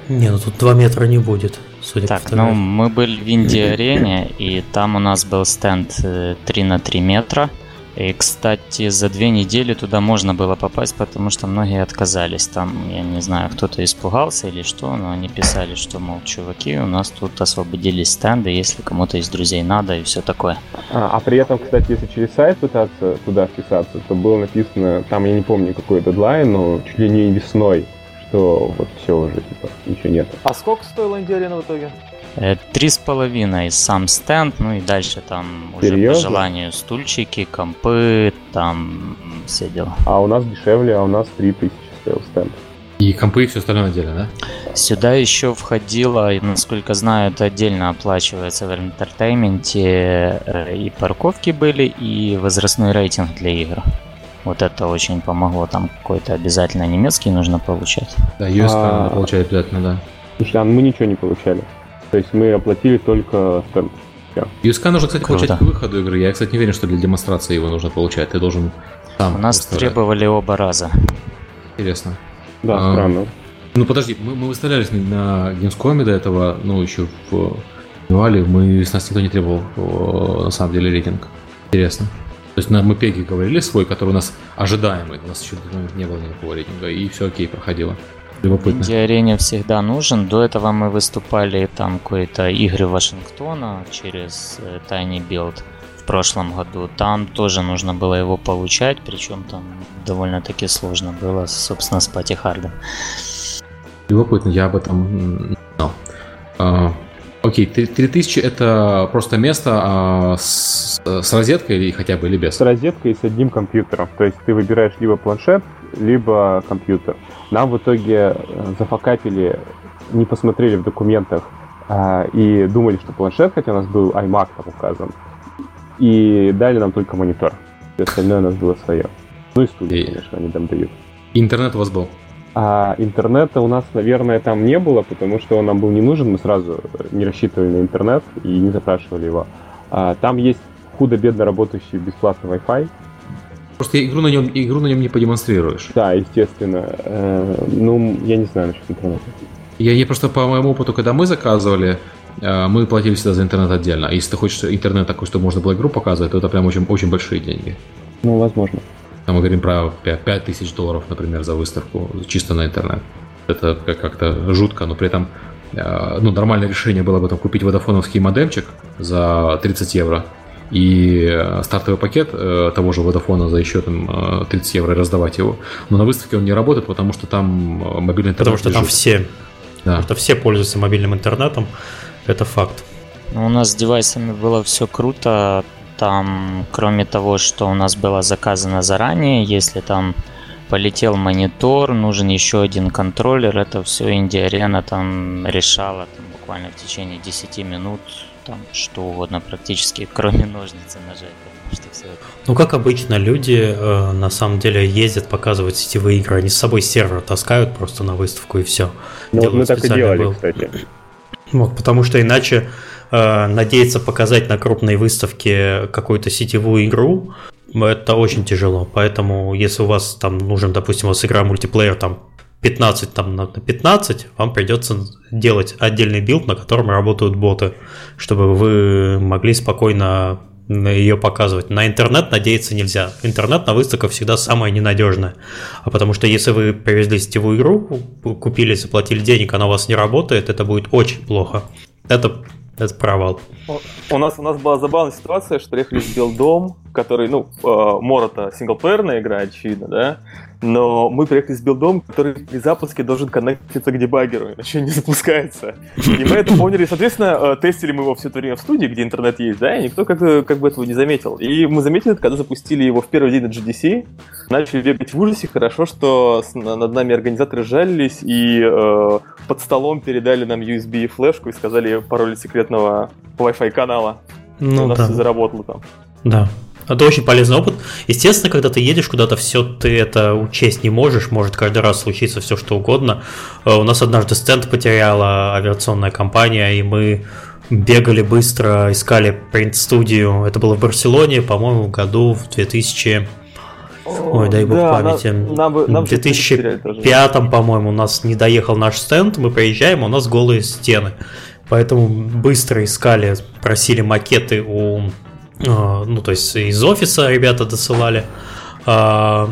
Не, ну тут 2 метра не будет, судя так, по Так, ну мы были в Инди-арене, и там у нас был стенд 3 э, на 3 метра. И, кстати, за две недели туда можно было попасть, потому что многие отказались. Там, я не знаю, кто-то испугался или что, но они писали, что, мол, чуваки, у нас тут освободились стенды, если кому-то из друзей надо и все такое. А, а при этом, кстати, если через сайт пытаться туда вписаться, то было написано, там я не помню какой дедлайн, но чуть ли не весной, что вот все уже, типа, ничего нет. А сколько стоила Indie Arena в итоге? Э, три с половиной сам стенд, ну и дальше там уже Серьезно? по желанию стульчики, компы, там все дела. А у нас дешевле, а у нас 3000 стоил стенд. И компы и все остальное отдельно, да? Сюда еще входило, насколько знаю, это отдельно оплачивается в entertainment е, э, и парковки были, и возрастной рейтинг для игр. Вот это очень помогло. Там какой-то обязательно немецкий нужно получать. Да, US а... надо получать обязательно, да. Слушай, а мы ничего не получали. То есть мы оплатили только стенд. USK нужно, кстати, Круто. получать к выходу игры. Я, кстати, не уверен, что для демонстрации его нужно получать. Ты должен сам. У нас требовали оба раза. Интересно. Да, а, странно. Ну подожди, мы, мы выставлялись на Gamescom до этого, ну еще в Нуале, мы с нас никто не требовал на самом деле рейтинг. Интересно. То есть на мы Пеги говорили свой, который у нас ожидаемый, у нас еще не было никакого рейтинга, и все окей, проходило. Любопытно. Индия-арене всегда нужен. До этого мы выступали там какие-то игры Вашингтона через э, Tiny Build в прошлом году. Там тоже нужно было его получать, причем там довольно-таки сложно было, собственно, с Пати Хардом. Любопытно, я об этом знал. Окей, 3000 это просто место а, с, с розеткой или хотя бы или без? С розеткой и с одним компьютером. То есть ты выбираешь либо планшет, либо компьютер. Нам в итоге э, зафакапили, не посмотрели в документах а, и думали, что планшет, хотя у нас был iMac там указан, и дали нам только монитор. Все остальное у нас было свое. Ну и студия, конечно, они там дают. Интернет у вас был? А интернета у нас, наверное, там не было, потому что он нам был не нужен. Мы сразу не рассчитывали на интернет и не запрашивали его. А, там есть худо-бедно работающий бесплатный Wi-Fi. Просто игру на нем, игру на нем не продемонстрируешь. Да, естественно. Э, ну, я не знаю насчет интернета. Я, я просто по моему опыту, когда мы заказывали, э, мы платили всегда за интернет отдельно. А если ты хочешь интернет такой, чтобы можно было игру показывать, то это прям очень, очень большие деньги. Ну, возможно. Там мы говорим про 5 тысяч долларов, например, за выставку чисто на интернет. Это как-то жутко, но при этом э, ну, нормальное решение было бы там купить водофоновский модемчик за 30 евро и э, стартовый пакет э, того же водофона за еще там 30 евро и раздавать его. Но на выставке он не работает, потому что там мобильный интернет Потому что лежит. там все, да. потому что все пользуются мобильным интернетом, это факт. Ну, у нас с девайсами было все круто, там, кроме того, что у нас было заказано заранее, если там полетел монитор, нужен еще один контроллер, это все Indie Arena там решала там, буквально в течение 10 минут, там что угодно практически, кроме ножницы нажать. Что все это. Ну, как обычно, люди э, на самом деле ездят показывать сетевые игры, они с собой сервер таскают просто на выставку и все. Ну, мы так и делали, был. кстати. Вот, потому что иначе надеяться показать на крупной выставке какую-то сетевую игру, это очень тяжело. Поэтому, если у вас там нужен, допустим, у вас игра мультиплеер там 15 там, на 15, вам придется делать отдельный билд, на котором работают боты, чтобы вы могли спокойно ее показывать. На интернет надеяться нельзя. Интернет на выставках всегда самое ненадежное. А потому что если вы привезли сетевую игру, купили, заплатили денег, она у вас не работает, это будет очень плохо. Это это провал. У нас, у нас была забавная ситуация, что приехали в Белдом, который, ну, э, Мор синглплеерная игра, очевидно, да, но мы приехали с билдом, который при запуске должен коннектиться к дебаггеру, иначе не запускается. И мы это поняли, соответственно, э, тестили мы его все это время в студии, где интернет есть, да, и никто как, как бы этого не заметил. И мы заметили это, когда запустили его в первый день на GDC, начали бегать в ужасе, хорошо, что над нами организаторы жалились и э, под столом передали нам USB флешку и сказали пароль секретного Wi-Fi канала. Ну, у нас да. все заработало там. Да, это очень полезный опыт. Естественно, когда ты едешь куда-то, все ты это учесть не можешь. Может каждый раз случиться все что угодно. Э, у нас однажды стенд потеряла авиационная компания, и мы бегали быстро, искали принт-студию. Это было в Барселоне, по-моему, в году в 2000... Ой, дай бог да, памяти. Нам, нам, в 2005, по-моему, у нас не доехал наш стенд, мы приезжаем, у нас голые стены. Поэтому быстро искали, просили макеты у ну, то есть из офиса ребята досылали. А,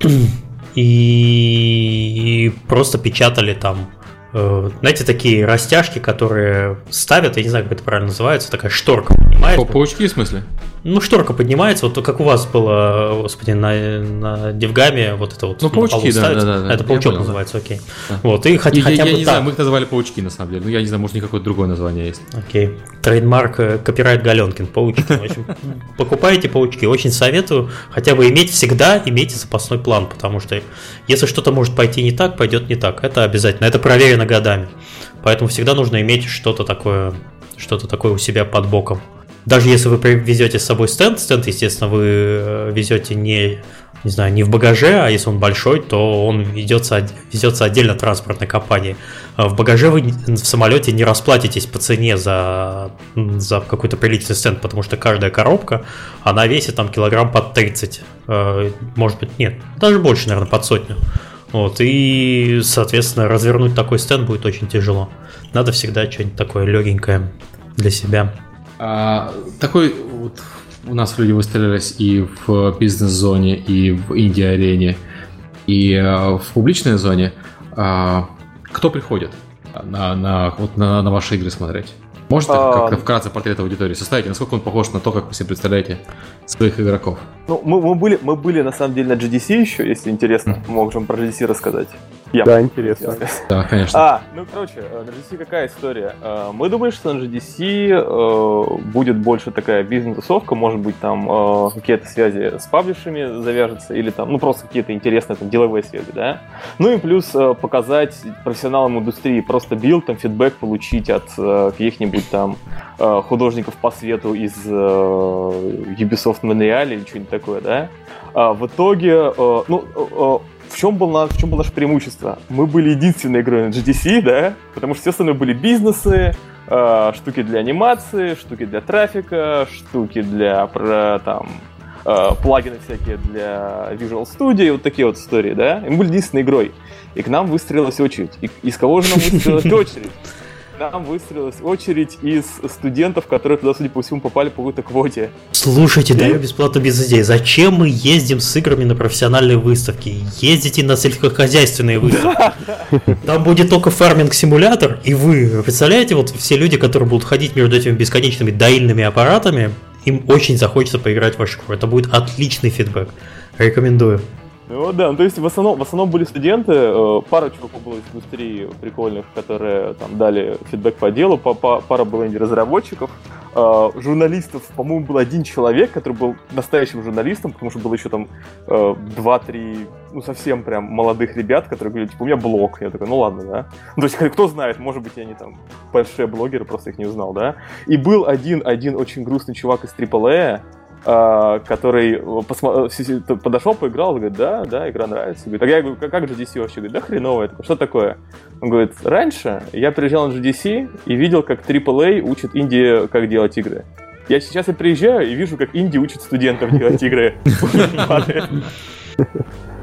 и просто печатали там Э, знаете, такие растяжки, которые ставят, я не знаю, как это правильно называется, такая шторка поднимается. По паучки в смысле? Ну, шторка поднимается, вот как у вас было, господи, на, на DevGAMM е, вот это вот. Ну, паучки, да, да, да, Это паучок называется, окей. Да. Вот, и хотя, я, хотя я, бы не так. знаю, мы их называли паучки, на самом деле. Ну, я не знаю, может, никакое другое название есть. Окей. Trademark, э, копирайт Галенкин, паучки. В общем, покупайте паучки. Очень советую хотя бы иметь всегда, имейте запасной план, потому что если что-то может пойти не так, пойдет не так. Это обязательно. Это проверено годами. Поэтому всегда нужно иметь что-то такое, что-то такое у себя под боком. Даже если вы везете с собой стенд, стенд, естественно, вы э, везете не, не знаю, не в багаже, а если он большой, то он ведется, везется отдельно транспортной компанией. А в багаже вы в самолете не расплатитесь по цене за, за какой-то приличный стенд, потому что каждая коробка, она весит там килограмм под 30. Э, может быть, нет, даже больше, наверное, под сотню. Вот, и, соответственно, развернуть такой стенд будет очень тяжело. Надо всегда что-нибудь такое легенькое для себя. А, такой вот у нас люди выстрелились и в бизнес-зоне, и в инди-арене, и а, в публичной зоне. А, кто приходит на, на, вот на, на ваши игры смотреть? Можете а... как-то вкратце портрет аудитории составить? Насколько он похож на то, как вы себе представляете своих игроков? Ну, мы, мы, были, мы были на самом деле на GDC еще, если интересно, mm. можем про GDC рассказать. Я. Да, интересно. Да, конечно. А, ну, короче, на GDC какая история? Мы думали, что на GDC будет больше такая бизнес-тусовка, может быть, там какие-то связи с паблишами завяжутся, или там, ну, просто какие-то интересные там деловые связи, да? Ну и плюс показать профессионалам индустрии просто билд, там, фидбэк получить от каких-нибудь там художников по свету из Ubisoft Montreal или что-нибудь такое, да? А в итоге, ну, в чем, было, в чем было наше преимущество? Мы были единственной игрой на GDC, да, потому что все остальные были бизнесы, э, штуки для анимации, штуки для трафика, штуки для про, там, э, плагины всякие для Visual Studio, вот такие вот истории, да. И мы были единственной игрой. И к нам выстроилась очередь. И из кого же нам выстроилась очередь? Нам выстроилась очередь из студентов, которые туда, судя по всему, попали по какой-то квоте. Слушайте, даю бесплатно без идей. Зачем мы ездим с играми на профессиональные выставки? Ездите на сельскохозяйственные выставки. Там будет только фарминг-симулятор, и вы, представляете, вот все люди, которые будут ходить между этими бесконечными доильными аппаратами, им очень захочется поиграть в вашу игру. Это будет отличный фидбэк. Рекомендую. Ну да, ну, то есть в основном, в основном были студенты, э, пара чуваков было из индустрии прикольных, которые там дали фидбэк по делу, по, по, пара было инди-разработчиков, э, журналистов, по-моему, был один человек, который был настоящим журналистом, потому что было еще там э, два-три, ну совсем прям молодых ребят, которые говорили, типа, у меня блог. Я такой, ну ладно, да. Ну, то есть кто знает, может быть, они там большие блогеры, просто их не узнал, да. И был один, один очень грустный чувак из AAA, который посмо... подошел, поиграл, говорит, да, да, игра нравится. Говорит, а я говорю, как же DC вообще? Говорит, да хреново это, что такое? Он говорит, раньше я приезжал на GDC и видел, как AAA учит Индии, как делать игры. Я сейчас и приезжаю и вижу, как Индия учит студентов делать игры.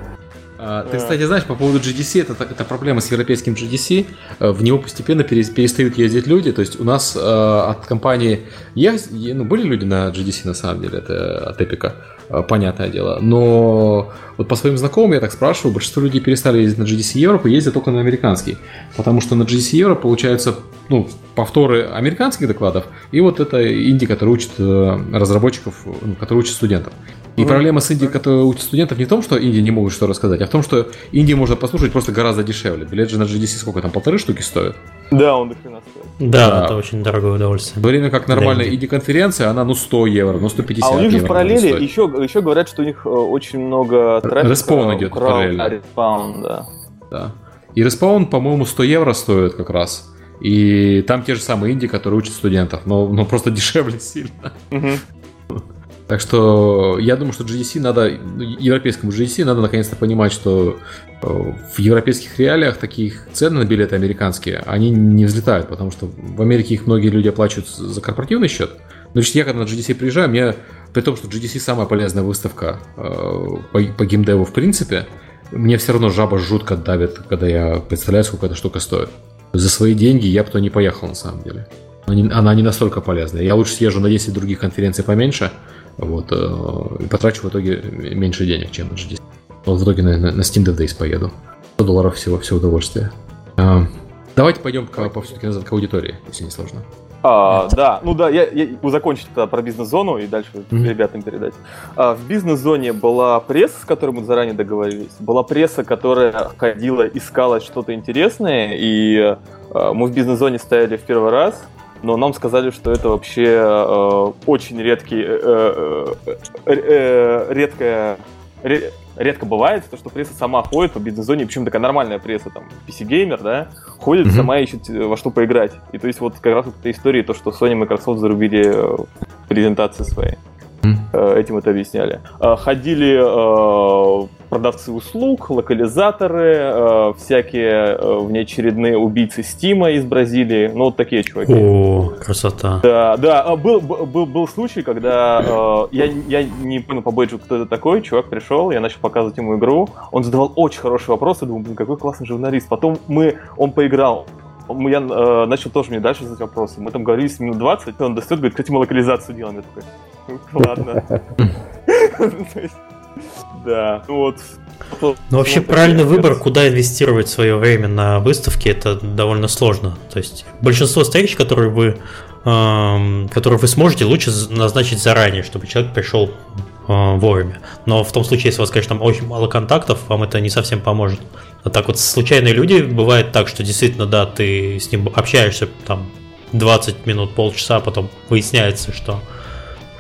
А, ты, кстати, знаешь, по поводу GDC, это, это проблема с европейским GDC. Э, в него постепенно перестают ездить люди. То есть у нас э, от компании есть, ну, были люди на GDC на самом деле, это от Epic, э, понятное дело. Но вот по своим знакомым я так спрашиваю, большинство людей перестали ездить на GDC Европу, ездят только на американский. Потому что на GDC Europe получается ну, повторы американских докладов и вот это инди, который учит разработчиков, ну, который учит студентов. И проблема с инди, которые учат студентов, не в том, что инди не могут что рассказать, а в том, что инди можно послушать просто гораздо дешевле. Билет же на GDC сколько там, полторы штуки стоит? Да, он до хрена стоит. Да, да, это очень дорогое удовольствие. В время как нормальная инди-конференция, она ну 100 евро, ну 150 евро. А у них же в параллели еще, еще говорят, что у них э, очень много трафика. Respawn идет крау, параллельно. А, Respawn, да. Да. И респаун, по-моему, 100 евро стоит как раз. И там те же самые инди, которые учат студентов, но, но просто дешевле сильно. Угу. Так что я думаю, что GDC надо, европейскому GDC надо наконец-то понимать, что э, в европейских реалиях таких цены на билеты американские, они не взлетают, потому что в Америке их многие люди оплачивают за корпоративный счет. Но лично я, когда на GDC приезжаю, мне, при том, что GDC самая полезная выставка э, по, по геймдеву в принципе, мне все равно жаба жутко давит, когда я представляю, сколько эта штука стоит. За свои деньги я бы туда не поехал, на самом деле. Она не настолько полезная. Я лучше съезжу на 10 других конференций поменьше, вот, э, и потрачу в итоге меньше денег, чем на GDC. Вот в итоге на, на Steam Dev Days поеду. 100 долларов всего, все удовольствие. А, давайте пойдем к, по, все-таки назад к аудитории, если не сложно. А, да, ну да, я, я закончить тогда про бизнес-зону и дальше mm-hmm. ребятам передать. А, в бизнес-зоне была пресса, с которой мы заранее договорились. Была пресса, которая ходила, искала что-то интересное, и а, мы в бизнес-зоне стояли в первый раз но нам сказали, что это вообще э, очень редкий, э, э, э, э редкая, ре, редко бывает, то, что пресса сама ходит по бизнес-зоне, причем такая нормальная пресса, там, PC-геймер, да, ходит, mm-hmm. сама ищет э, во что поиграть. И то есть вот как раз вот эта история, то, что Sony и Microsoft зарубили презентации свои. Mm-hmm. Этим это объясняли. Ходили продавцы услуг, локализаторы, э, всякие э, внеочередные убийцы Стима из Бразилии, ну вот такие чуваки. О, красота. Да, да, а был, был, был случай, когда э, я, я не понял по бейджу, кто это такой, чувак пришел, я начал показывать ему игру, он задавал очень хорошие вопросы, думаю, блин, какой классный журналист. Потом мы, он поиграл, я э, начал тоже мне дальше задать вопросы. Мы там говорили с минут 20, он достает, говорит, кстати, мы локализацию делаем. Я такой, ладно. Да, ну вот. Ну, вообще правильный выбор, куда инвестировать свое время на выставке, это довольно сложно. То есть большинство встреч, которые вы, эм, которые вы сможете, лучше назначить заранее, чтобы человек пришел э, вовремя. Но в том случае, если у вас, конечно, там очень мало контактов, вам это не совсем поможет. А так вот случайные люди, бывает так, что действительно, да, ты с ним общаешься там 20 минут, полчаса, а потом выясняется, что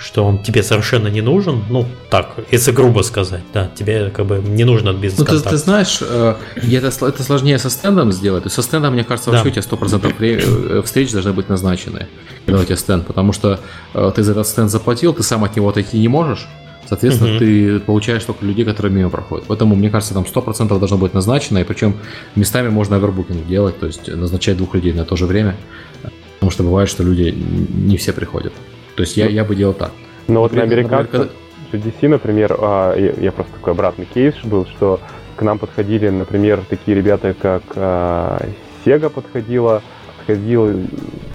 что он тебе совершенно не нужен, ну, так, если грубо сказать, да, тебе как бы не нужно бизнес Ну, ты, ты знаешь, э, это, это сложнее со стендом сделать, со стендом, мне кажется, вообще да. у тебя 100% э, встреч должны быть назначены, когда у тебя стенд, потому что э, ты за этот стенд заплатил, ты сам от него отойти не можешь, Соответственно, угу. ты получаешь только людей, которые мимо проходят. Поэтому, мне кажется, там 100% должно быть назначено, и причем местами можно овербукинг делать, то есть назначать двух людей на то же время, потому что бывает, что люди не все приходят. То есть я, я бы делал так. Но ну, вот на американцев GDC, например, а, я просто такой обратный кейс был, что к нам подходили, например, такие ребята, как а, Sega подходила, подходил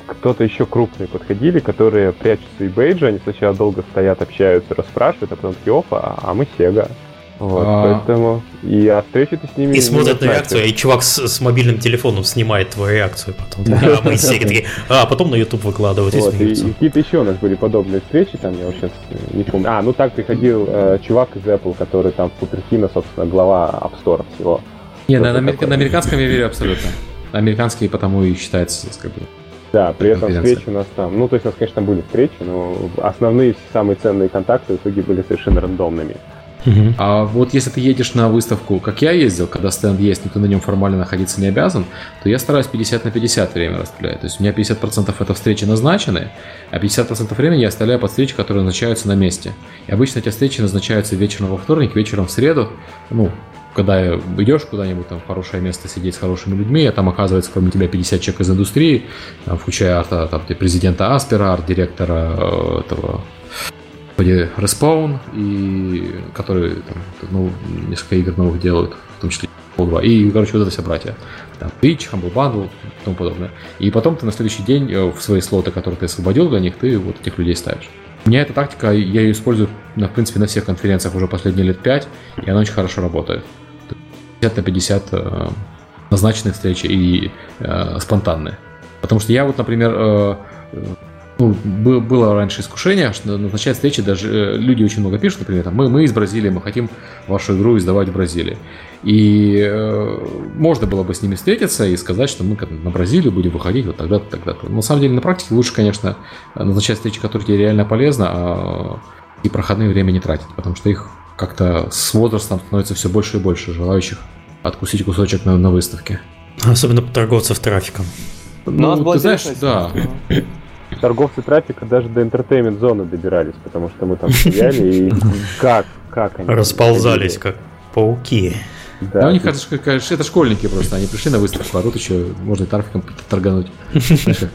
кто-то еще крупный подходили, которые прячутся и бейджи, они сначала долго стоят, общаются, расспрашивают, а потом такие, опа, а мы Sega. Вот, а... поэтому и встречи ты с ними И смотрят на реакцию, и чувак с, с мобильным телефоном снимает твою реакцию потом. А мы все такие, а потом на YouTube выкладывают вот, и, и какие-то еще у нас были подобные встречи, там я вот сейчас не помню. А, ну так приходил э, чувак из Apple, который там в Купертино, собственно, глава App Store всего. Не, на, на, на американском я верю абсолютно. Американский потому и считается как бы да, при этом встречи у нас там, ну, то есть у нас, конечно, были встречи, но основные, самые ценные контакты в итоге были совершенно рандомными. Угу. А вот если ты едешь на выставку, как я ездил, когда стенд есть, но ты на нем формально находиться не обязан, то я стараюсь 50 на 50 время распределять. То есть у меня 50% это встречи назначены, а 50% времени я оставляю под встречи, которые назначаются на месте. И обычно эти встречи назначаются вечером во вторник, вечером в среду, ну, когда идешь куда-нибудь там в хорошее место сидеть с хорошими людьми, а там оказывается кроме тебя 50 человек из индустрии, там, включая арта, там, президента Аспера, арт-директора э, этого Respawn, и который там, ну, несколько игр новых делают, в том числе Pol 2, и, короче, вот это все братья. Там Twitch, Humble Bundle и тому подобное. И потом ты на следующий день э, в свои слоты, которые ты освободил для них, ты вот этих людей ставишь. У меня эта тактика, я ее использую, в принципе, на всех конференциях уже последние лет 5, и она очень хорошо работает. 50 на 50 э, назначенные встречи и э, спонтанные. Потому что я вот, например, э, ну, было раньше искушение, что назначать встречи, даже э, люди очень много пишут, например, там, мы, мы из Бразилии, мы хотим вашу игру издавать в Бразилии. И э, можно было бы с ними встретиться и сказать, что мы на Бразилию будем выходить вот тогда-то, тогда-то. На самом деле на практике лучше, конечно, назначать встречи, которые тебе реально полезны, а и проходные время не тратить, потому что их как-то с возрастом становится все больше и больше желающих откусить кусочек на, на выставке. Особенно торговцев трафиком. Ну, ну ты знаешь, да. Торговцы трафика даже до entertainment зоны добирались, потому что мы там стояли и как, как они... Расползались, как пауки. Да, да у них это, это школьники просто, они пришли на выставку, а тут еще можно и трафиком торгануть.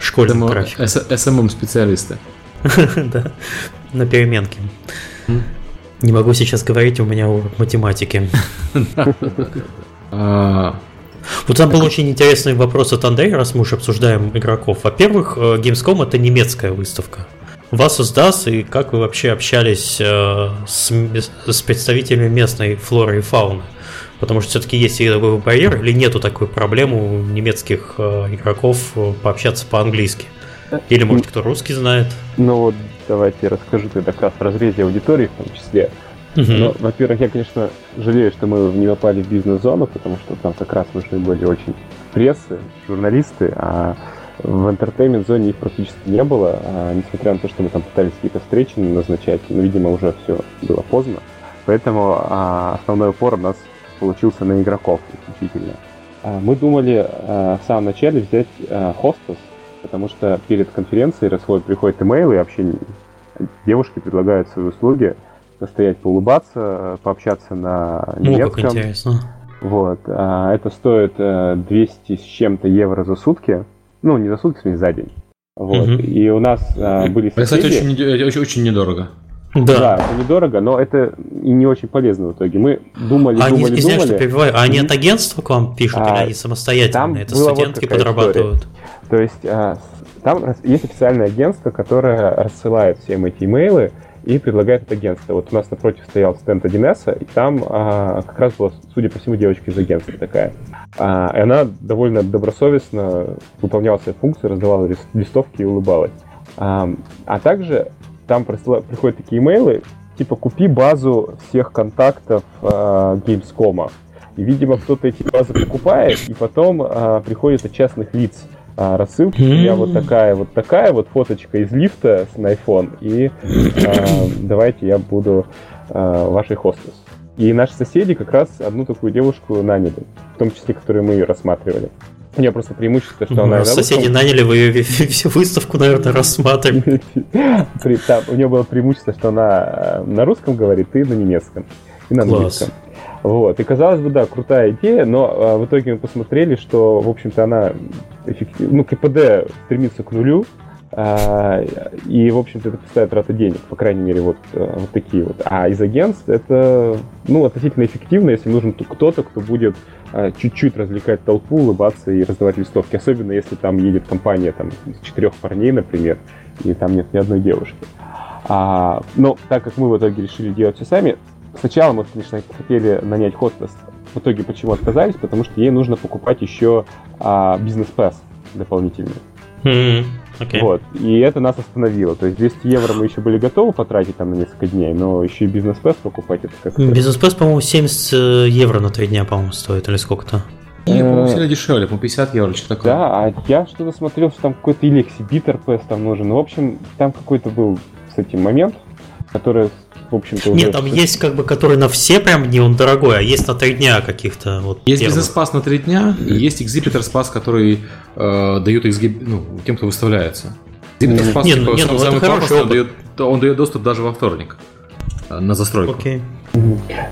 Школьный трафик. СММ-специалисты. Да, на переменке. Не могу сейчас говорить, у меня урок математики. Вот там был очень интересный вопрос от Андрея, раз мы уже обсуждаем игроков. Во-первых, э, Gamescom это немецкая выставка. Вас из и как вы вообще общались э, с, с представителями местной флоры и фауны? Потому что все-таки есть языковой барьер или нету такой проблемы у немецких э, игроков пообщаться по-английски? Или, может, кто русский знает? Ну вот, давайте я расскажу тогда как раз в разрезе аудитории в том числе. Угу. Но, во-первых, я, конечно, жалею, что мы не попали в бизнес-зону, потому что там как раз нужны были очень прессы, журналисты, а в entertainment-зоне их практически не было, а, несмотря на то, что мы там пытались какие-то встречи назначать, но, видимо, уже все было поздно. Поэтому а, основной упор у нас получился на игроков исключительно. А, мы думали а, в самом начале взять а, хостес, потому что перед конференцией расходят, приходят имейлы, и вообще девушки предлагают свои услуги, постоять, поулыбаться, пообщаться на немецком. Ну, как интересно. Вот. А, это стоит 200 э, с чем-то евро за сутки. Ну, не за сутки, в смысле, за день. Вот. Угу. И у нас а, были соседи... Кстати, очень, очень, очень недорого. Да. да, это недорого, но это и не очень полезно в итоге. Мы думали, а думали, они, думали. Что перебиваю, а они от агентства к вам пишут, а, или они самостоятельно? Это студентки вот подрабатывают? История. То есть а, там есть официальное агентство, которое рассылает всем эти имейлы, и предлагает это агентство. Вот у нас напротив стоял стенд 1С, и там а, как раз была, судя по всему, девочка из агентства такая. А, и она довольно добросовестно выполняла свои функции, раздавала листовки и улыбалась. А, а также там приходят такие имейлы, типа купи базу всех контактов а, Gamescom. И, видимо, кто-то эти базы покупает, и потом а, приходит от частных лиц а, рассылки. У меня вот такая вот такая вот фоточка из лифта на iPhone, и а, давайте я буду а, вашей хостес. И наши соседи как раз одну такую девушку наняли, в том числе, которую мы ее рассматривали. У нее просто преимущество, что она... Соседи наняли, вы ее всю выставку, наверное, рассматривали. У нее было преимущество, что она э, на русском говорит и на немецком, и на английском. Вот. И казалось бы, да, крутая идея, но а, в итоге мы посмотрели, что, в общем-то, она эффектив... ну, КПД стремится к нулю, а, и, в общем-то, это пустая трата денег, по крайней мере, вот, э, вот такие вот. А из агентств это, ну, относительно эффективно, если нужен кто-то, кто будет а, чуть-чуть развлекать толпу, улыбаться и раздавать листовки. Особенно, если там едет компания там, из четырех парней, например, и там нет ни одной девушки. А, но так как мы в итоге решили делать все сами, сначала мы, конечно, хотели нанять хостес. В итоге почему отказались? Потому что ей нужно покупать еще а, бизнес-пэс дополнительный. Mm-hmm. Okay. Вот. И это нас остановило. То есть 200 евро мы еще были готовы потратить там на несколько дней, но еще и бизнес-пэс покупать это как Бизнес-пэс, по-моему, 70 э, евро на 3 дня, по-моему, стоит, или сколько-то. Нет, по-моему, сильно дешевле, по 50 евро, что такое. Да, а я что-то смотрел, что там какой-то или эксибитор пэс там нужен. Ну, в общем, там какой-то был с этим момент, который в общем-то, уже... Нет, там есть как бы, который на все прям дни, он дорогой, а есть на три дня каких-то вот. Есть бизнес-пас на три дня, и есть экзибитор спас, который э, дают экзиб... ну, тем, кто выставляется. Экзибитор спас, нет, типа, нет, ну, самый пафосный, он дает, он дает доступ даже во вторник э, на застройку. Окей.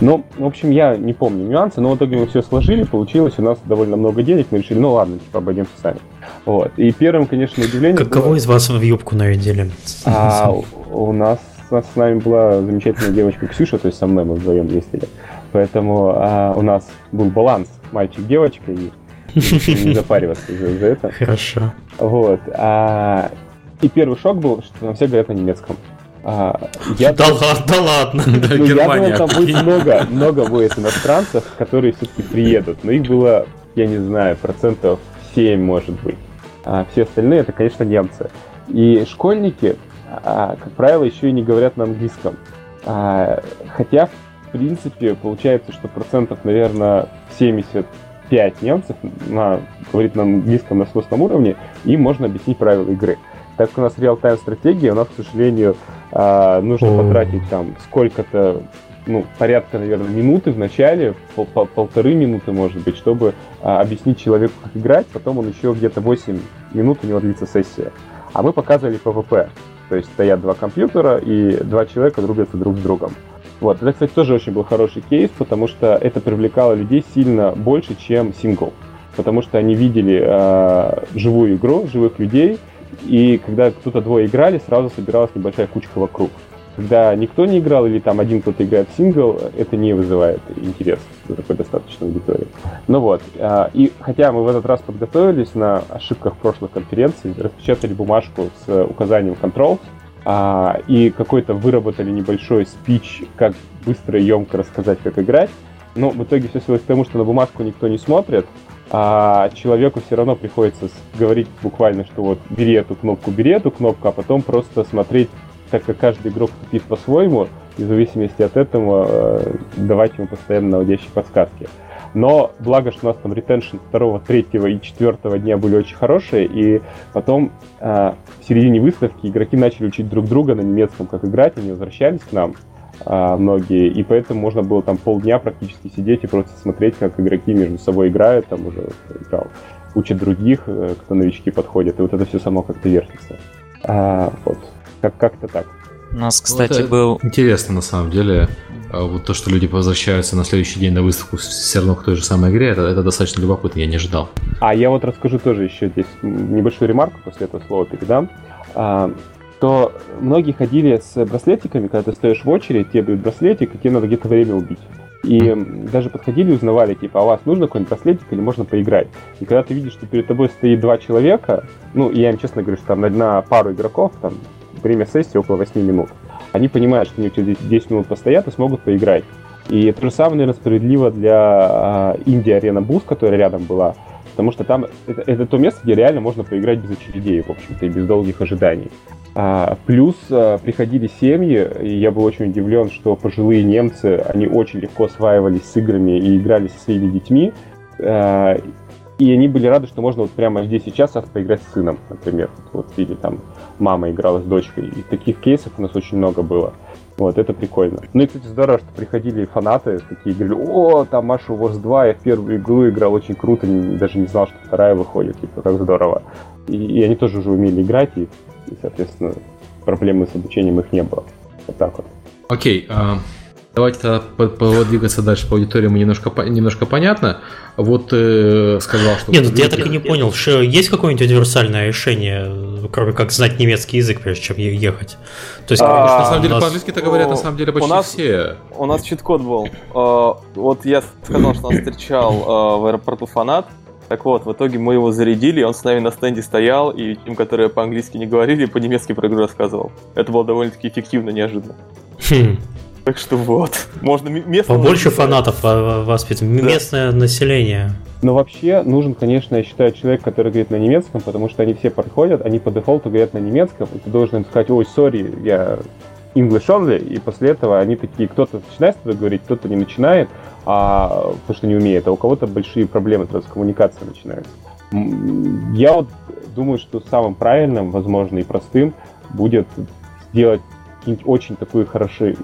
Ну, в общем, я не помню нюансы, но в итоге мы все сложили, получилось у нас довольно много денег, мы решили, ну ладно, типа обойдемся сами. Вот. И первым, конечно, удивлением... Каково было... из вас в юбку нарядили? А, у нас с нами была замечательная девочка Ксюша, то есть со мной мы вдвоем ездили. Поэтому а, у нас был баланс мальчик-девочка, и не запариваться за, за это. Хорошо. Вот. А, и первый шок был, что нам все говорят на немецком. А, я да, думал, ладно, да ладно. Ну, я думал, там будет много, много будет иностранцев, которые все-таки приедут. Но их было, я не знаю, процентов 7, может быть. А все остальные это, конечно, немцы. И школьники, а, как правило, еще и не говорят на английском. А, хотя, в принципе, получается, что процентов, наверное, 75 немцев на, говорит на английском на сложном уровне, им можно объяснить правила игры. Так как у нас реал-тайм стратегия, у нас, к сожалению, а, нужно потратить там сколько-то ну, порядка, наверное, минуты в начале, пол -пол полторы минуты, может быть, чтобы а, объяснить человеку, как играть, потом он еще где-то 8 минут у него длится сессия. А мы показывали PvP. То есть стоят два компьютера, и два человека дружатся друг с другом. Вот. Это, кстати, тоже очень был хороший кейс, потому что это привлекало людей сильно больше, чем сингл. Потому что они видели э, живую игру, живых людей, и когда кто-то двое играли, сразу собиралась небольшая кучка вокруг. Когда никто не играл или там один кто-то играет в сингл, это не вызывает интерес у такой достаточной аудитории. Ну вот, а, и хотя мы в этот раз подготовились на ошибках прошлых конференций, распечатали бумажку с указанием controls, а, и какой-то выработали небольшой спич, как быстро и емко рассказать, как играть, но в итоге все свелось к тому, что на бумажку никто не смотрит, а человеку все равно приходится говорить буквально, что вот бери эту кнопку, бери эту кнопку, а потом просто смотреть так как каждый игрок тупит по-своему, и в зависимости от этого э, давать ему постоянно наводящие подсказки. Но благо, что у нас там ретеншн второго, третьего и четвертого дня были очень хорошие, и потом э, в середине выставки игроки начали учить друг друга на немецком, как играть, они возвращались к нам э, многие, и поэтому можно было там полдня практически сидеть и просто смотреть, как игроки между собой играют, там уже играл, учат других, э, кто новички подходят, и вот это все само как-то вертится. А, вот. Как- как-то так. У нас, кстати, вот был... Интересно, на самом деле, а вот то, что люди возвращаются на следующий день на выставку все равно к той же самой игре, это, это достаточно любопытно, я не ожидал. А я вот расскажу тоже еще здесь небольшую ремарку, после этого слова передам. А, то многие ходили с браслетиками, когда ты стоишь в очередь, тебе дают браслетик, и тебе надо где-то время убить. И даже подходили узнавали, типа, а у вас нужно какой-нибудь браслетик или можно поиграть? И когда ты видишь, что перед тобой стоит два человека, ну, я им честно говорю, что там на пару игроков, там, время сессии около 8 минут. Они понимают, что они через 10 минут постоят и смогут поиграть. И то же самое, наверное, справедливо для Индия Арена Буст, которая рядом была. потому что там это, это то место, где реально можно поиграть без очередей, в общем-то, и без долгих ожиданий. А, плюс а, приходили семьи, и я был очень удивлен, что пожилые немцы, они очень легко осваивались с играми и играли со своими детьми. А, и они были рады, что можно вот прямо здесь сейчас поиграть с сыном, например. Вот, или там мама играла с дочкой. И таких кейсов у нас очень много было. Вот, это прикольно. Ну и, кстати, здорово, что приходили фанаты, такие говорили, о, там Маша Wars 2, я в первую игру играл очень круто, даже не знал, что вторая выходит, типа, как здорово. И, и они тоже уже умели играть, и, и, соответственно, проблемы с обучением их не было. Вот так вот. Окей, okay, uh, Давайте тогда подвигаться дальше по аудитории, мы немножко, немножко понятно. Вот э, сказал, что... Нет, я так и не понял, что есть какое-нибудь универсальное решение, кроме как знать немецкий язык, прежде чем ехать? То есть, а, на самом деле, нас... по-английски это говорят, на самом деле, почти у нас, все. У нас чит-код был. А, вот я сказал, что нас встречал а, в аэропорту фанат, так вот, в итоге мы его зарядили, он с нами на стенде стоял, и тем, которые по-английски не говорили, по-немецки про игру рассказывал. Это было довольно-таки эффективно, неожиданно. Так что вот, можно местно... Побольше фанатов воспитывать, да. местное население. Но вообще нужен, конечно, я считаю, человек, который говорит на немецком, потому что они все подходят, они по дефолту говорят на немецком, и ты должен им сказать, ой, сори, я English only, и после этого они такие, кто-то начинает с тобой говорить, кто-то не начинает, а, потому что не умеет, а у кого-то большие проблемы с коммуникацией начинается. Я вот думаю, что самым правильным, возможно, и простым будет сделать очень такую хорошие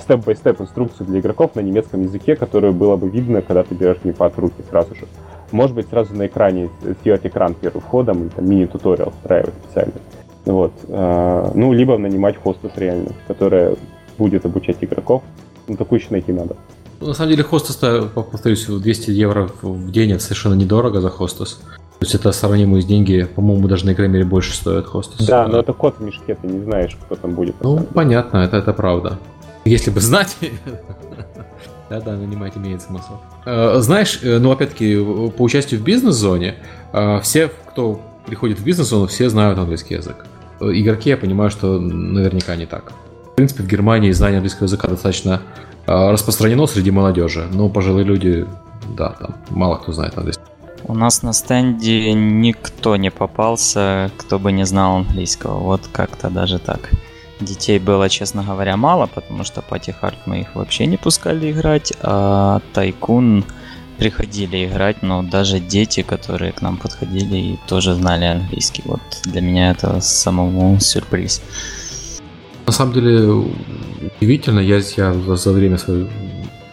степ-бай-степ инструкцию для игроков на немецком языке, которую было бы видно, когда ты берешь геймпад в руки сразу же. Может быть, сразу на экране сделать экран первым входом, или там мини-туториал встраивать специально. Вот. А, ну, либо нанимать хостес реально, которая будет обучать игроков. Ну, такую еще найти надо. На самом деле, хостес, повторюсь, 200 евро в день это совершенно недорого за хостес. То есть это сравнимые деньги, по-моему, даже на Игромере больше стоят хостес. Да, но это код в мешке, ты не знаешь, кто там будет. Ну, понятно, это, это правда. Если бы знать, да-да, нанимать имеет смысл. Э, знаешь, э, ну, опять-таки, по участию в бизнес-зоне, э, все, кто приходит в бизнес-зону, все знают английский язык. Игроки, я понимаю, что наверняка не так. В принципе, в Германии знание английского языка достаточно распространено среди молодежи, но пожилые люди, да, там мало кто знает английский. У нас на стенде никто не попался, кто бы не знал английского. Вот как-то даже так. Детей было, честно говоря, мало, потому что Пати Харт мы их вообще не пускали играть, а Тайкун приходили играть, но даже дети, которые к нам подходили, и тоже знали английский. Вот для меня это самому сюрприз. На самом деле удивительно, я, я за время своей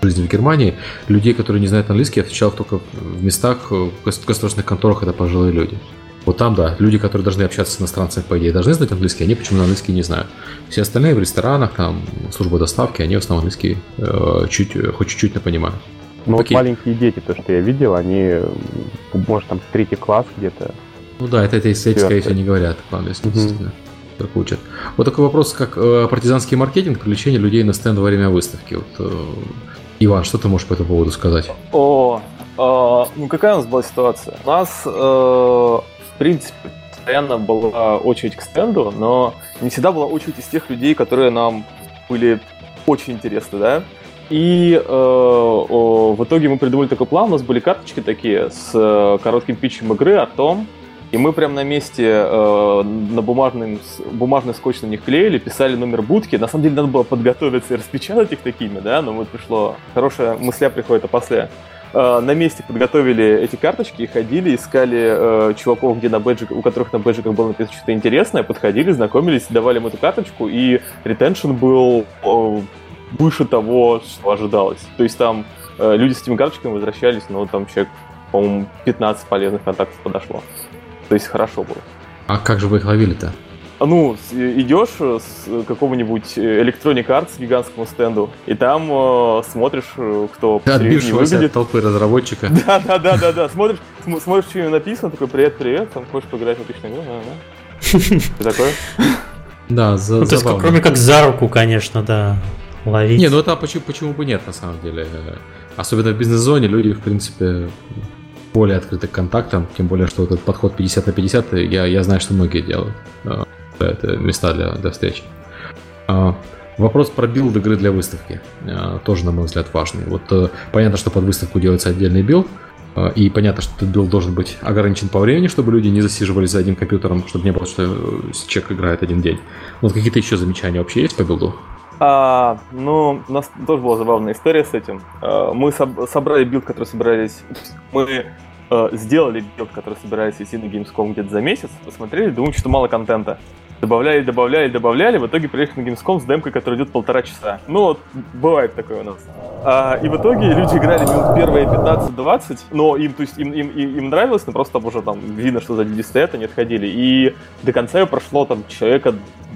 жизни в Германии, людей, которые не знают английский, я встречал только в местах, в государственных конторах, это пожилые люди. Вот там, да, люди, которые должны общаться с иностранцами, по идее, должны знать английский, они почему-то английский не знают. Все остальные в ресторанах, там, служба доставки, они в основном английский э, чуть, хоть чуть-чуть не понимают. Ну вот маленькие дети, то, что я видел, они, может, там третий класс где-то. Ну да, это, это эти, скорее всего, не говорят по-английски, mm только учат. Вот такой вопрос, как э, партизанский маркетинг, привлечение людей на стенд во время выставки. Вот, э, Иван, что ты можешь по этому поводу сказать? О, э, ну какая у нас была ситуация? У нас э, в принципе, постоянно была очередь к стенду, но не всегда была очередь из тех людей, которые нам были очень интересны, да. И э, о, в итоге мы придумали такой план, у нас были карточки такие с э, коротким питчем игры о том, и мы прям на месте э, на бумажный, бумажный скотч на них клеили, писали номер будки. На самом деле надо было подготовиться и распечатать их такими, да, но вот пришло... Хорошая мысля приходит, а после на месте подготовили эти карточки и ходили, искали э, чуваков, где на бэджиках, у которых на бэджиках было написано что-то интересное, подходили, знакомились, давали им эту карточку, и ретеншн был э, выше того, что ожидалось. То есть там э, люди с этими карточками возвращались, но там человек, по-моему, 15 полезных контактов подошло. То есть хорошо было. А как же вы их ловили-то? Ну, идешь с какого-нибудь Electronic Arts гигантскому стенду, и там э, смотришь, э, кто посередине выглядит. от толпы разработчика. Да, да, да, да, да. Смотришь, смотришь, что написано, такой привет, привет, там хочешь поиграть в отличную игру, да, да. Ты такое? Да, за, ну, то есть, кроме как за руку, конечно, да, ловить. Не, ну это почему, почему бы нет, на самом деле. Особенно в бизнес-зоне люди, в принципе, более открыты к контактам, тем более, что вот этот подход 50 на 50, я, я знаю, что многие делают это места для, для встреч. А, вопрос про билд игры для выставки а, тоже, на мой взгляд, важный. Вот э, понятно, что под выставку делается отдельный билд, и понятно, что этот билд должен быть ограничен по времени, чтобы люди не засиживались за одним компьютером, чтобы не было, что человек играет один день. Вот какие-то еще замечания вообще есть по билду? А, ну, у нас тоже была забавная история с этим. Мы соб- собрали билд, который собирались... Мы э, сделали билд, который собирались идти на Gamescom где-то за месяц, посмотрели, думали, что мало контента. Добавляли, добавляли, добавляли, в итоге приехали на Gamescom с демкой, которая идет полтора часа. Ну вот, бывает такое у нас. А, и в итоге люди играли минут первые 15-20, но им, то есть, им, им, им, нравилось, но просто уже там видно, что за люди стоят, они отходили. И до конца ее прошло там человека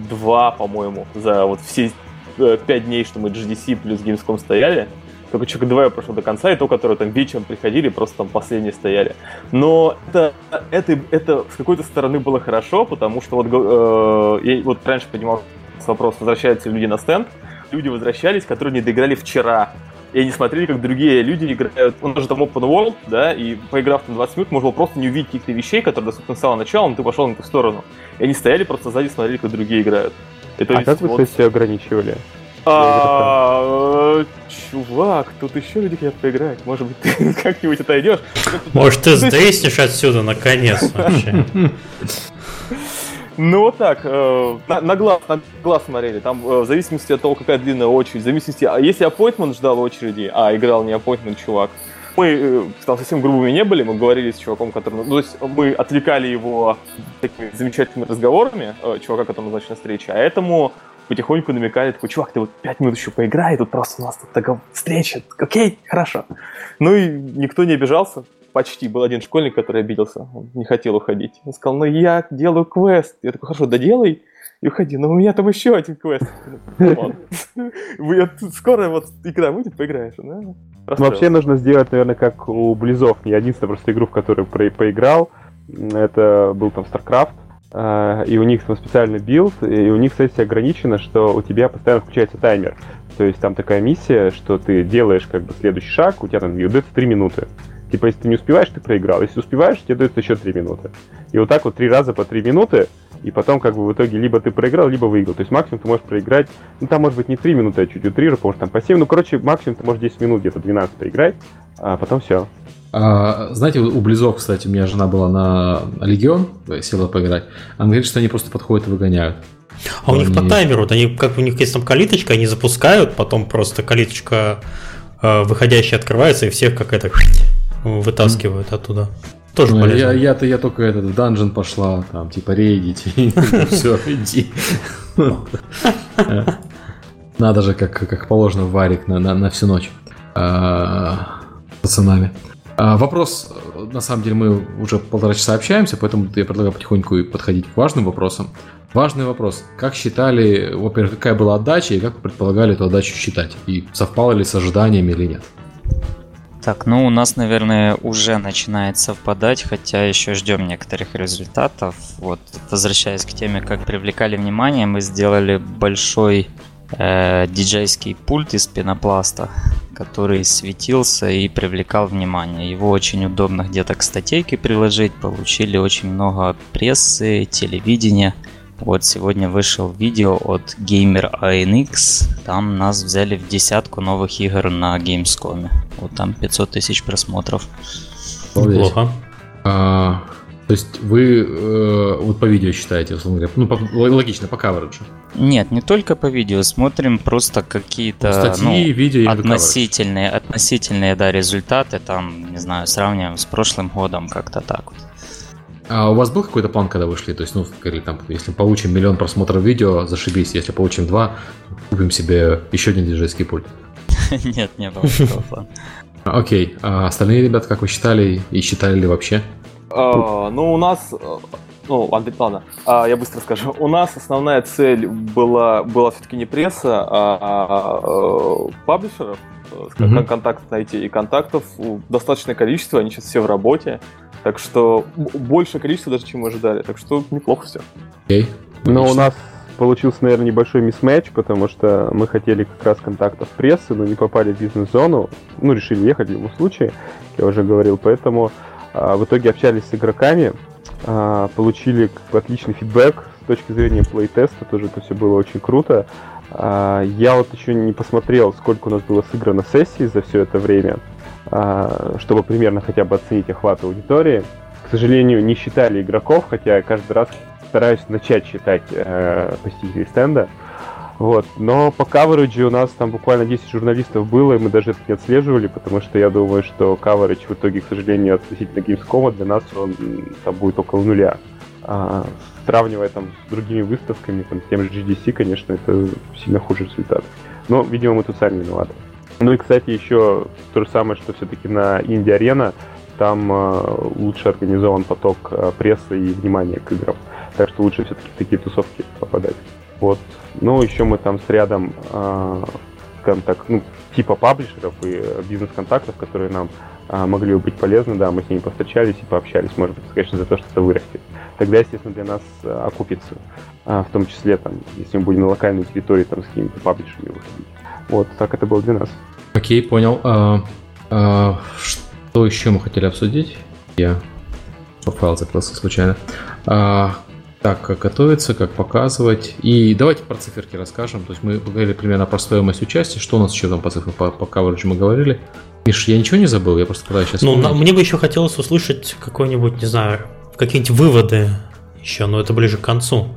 два, по-моему, за вот все э, пять дней, что мы GDC плюс Gamescom стояли. Только человек два я прошел до конца, и то, которые там вечером приходили, просто там последние стояли. Но это, это, это с какой-то стороны было хорошо, потому что вот э, я вот раньше поднимал вопрос, возвращаются ли люди на стенд. Люди возвращались, которые не доиграли вчера. И они смотрели, как другие люди играют. Он даже там Open World, да, и поиграв там 20 минут, можно было просто не увидеть каких-то вещей, которые доступны с самого начала, но ты пошел на ту сторону. И они стояли просто сзади, смотрели, как другие играют. Это а как вы вот... сессию ограничивали? А, чувак, тут еще люди хотят поиграть. Может быть, ты как-нибудь отойдешь? Может, ты сдейснешь отсюда наконец вообще. Ну вот так, э, на, на, глаз, на глаз смотрели, там э, в зависимости от того, какая длинная очередь, в зависимости, а если аппойтмент ждал очереди, а играл не аппойтмент чувак, мы э, там совсем грубыми не были, мы говорили с чуваком, который, ну, то есть мы отвлекали его такими замечательными разговорами, э, чувака, который назначен на встрече, а этому потихоньку намекали, такой, чувак, ты вот пять минут еще поиграй, тут просто у нас тут такая встреча, окей, хорошо. Ну и никто не обижался, почти. Был один школьник, который обиделся, он не хотел уходить. Он сказал, ну я делаю квест. Я такой, хорошо, доделай и уходи. Но у меня там еще один квест. Скоро вот игра будет, поиграешь. Вообще нужно сделать, наверное, как у Близов. Я единственная просто игру, в которую поиграл, это был там StarCraft, и у них специальный билд, и у них, кстати, ограничено, что у тебя постоянно включается таймер. То есть там такая миссия, что ты делаешь как бы следующий шаг, у тебя там дается 3 минуты. Типа, если ты не успеваешь, ты проиграл. Если успеваешь, тебе дается еще 3 минуты. И вот так вот три раза по 3 минуты, и потом как бы в итоге либо ты проиграл, либо выиграл. То есть максимум ты можешь проиграть, ну там может быть не 3 минуты, а чуть утрирую, потому что там по 7, ну короче, максимум ты можешь 10 минут, где-то 12 проиграть, а потом все. А, знаете, у Близов, кстати, у меня жена была на Легион, села поиграть. Она говорит, что они просто подходят и выгоняют. А у них по таймеру, они, как у них есть там калиточка, они запускают, потом просто калиточка э, выходящая открывается, и всех как это вытаскивают оттуда. Тоже ну, полезно. Я, я-то я только этот в данжен пошла, там, типа, рейдить. Все, иди. Надо же, как, как положено, варик на, на, на всю ночь. А, пацанами. А, вопрос, на самом деле, мы уже полтора часа общаемся, поэтому я предлагаю потихоньку подходить к важным вопросам. Важный вопрос. Как считали, во-первых, какая была отдача и как вы предполагали эту отдачу считать? И совпало ли с ожиданиями или нет? Так, ну у нас, наверное, уже начинает совпадать, хотя еще ждем некоторых результатов. Вот, возвращаясь к теме, как привлекали внимание, мы сделали большой э, диджейский пульт из пенопласта, который светился и привлекал внимание. Его очень удобно где-то к статейке приложить, получили очень много прессы, телевидения – вот сегодня вышел видео от Gamer ANX. Там нас взяли в десятку новых игр на Gamescom. Вот там 500 тысяч просмотров. Плохо. А, то есть вы э, вот по видео считаете, условно говоря, ну, по, логично, по кавериджу? Нет, не только по видео, смотрим просто какие-то Статьи, ну, видео и относительные, относительные, да, результаты, там, не знаю, сравниваем с прошлым годом как-то так вот. А у вас был какой-то план, когда вышли? То есть, ну, говорили, там, если получим миллион просмотров видео, зашибись. Если получим два, купим себе еще один диджейский пульт. Нет, не было такого плана. Окей. А остальные ребята, как вы считали и считали ли вообще? А, ну, у нас... Э, ну, Андрей, ладно, а, я быстро скажу. У нас основная цель была, была все-таки не пресса, а, а, а паблишеров, mm-hmm. контакт найти. И контактов достаточное количество, они сейчас все в работе. Так что большее количество даже, чем мы ожидали. Так что неплохо все. Okay. Но у нас получился, наверное, небольшой мисс-матч, потому что мы хотели как раз контактов прессы, но не попали в бизнес-зону. Ну, решили ехать в любом случае, я уже говорил. Поэтому в итоге общались с игроками, а, получили отличный фидбэк с точки зрения плей-теста, тоже это все было очень круто. А, я вот еще не посмотрел, сколько у нас было сыграно сессий за все это время. а, чтобы примерно хотя бы оценить охват аудитории. К сожалению, не считали игроков, хотя каждый раз стараюсь начать считать э, посетителей стенда. Вот. Но по кавериджу у нас там буквально 10 журналистов было, и мы даже это не отслеживали, потому что я думаю, что каверидж в итоге, к сожалению, относительно Gamescom для нас он там будет около нуля. А, сравнивая там с другими выставками, там, с тем же GDC, конечно, это сильно хуже результат. Но, видимо, мы тут сами виноваты. Ну и, кстати, еще то же самое, что все-таки на Инди-арена там э, лучше организован поток э, прессы и внимания к играм. Так что лучше все-таки в такие тусовки попадать. Вот. Ну, еще мы там с рядом, э, скажем так, ну, типа паблишеров и бизнес-контактов, которые нам э, могли бы быть полезны, да, мы с ними повстречались и пообщались, может быть, конечно, за то, что это вырастет. Тогда, естественно, для нас э, окупится, в том числе, там, если мы будем на локальной территории там, с какими-то паблишерами выходить. Вот, так это было для нас. Окей, понял. А, а, что еще мы хотели обсудить? Я файл закрылся случайно. А, так, как готовиться, как показывать. И давайте про циферки расскажем. То есть мы поговорили примерно про стоимость участия. Что у нас еще там по цифрам, по, по кавериджу мы говорили. Миш, я ничего не забыл, я просто пытаюсь сейчас Ну, на, мне бы еще хотелось услышать какой-нибудь, не знаю, какие-нибудь выводы еще, но это ближе к концу.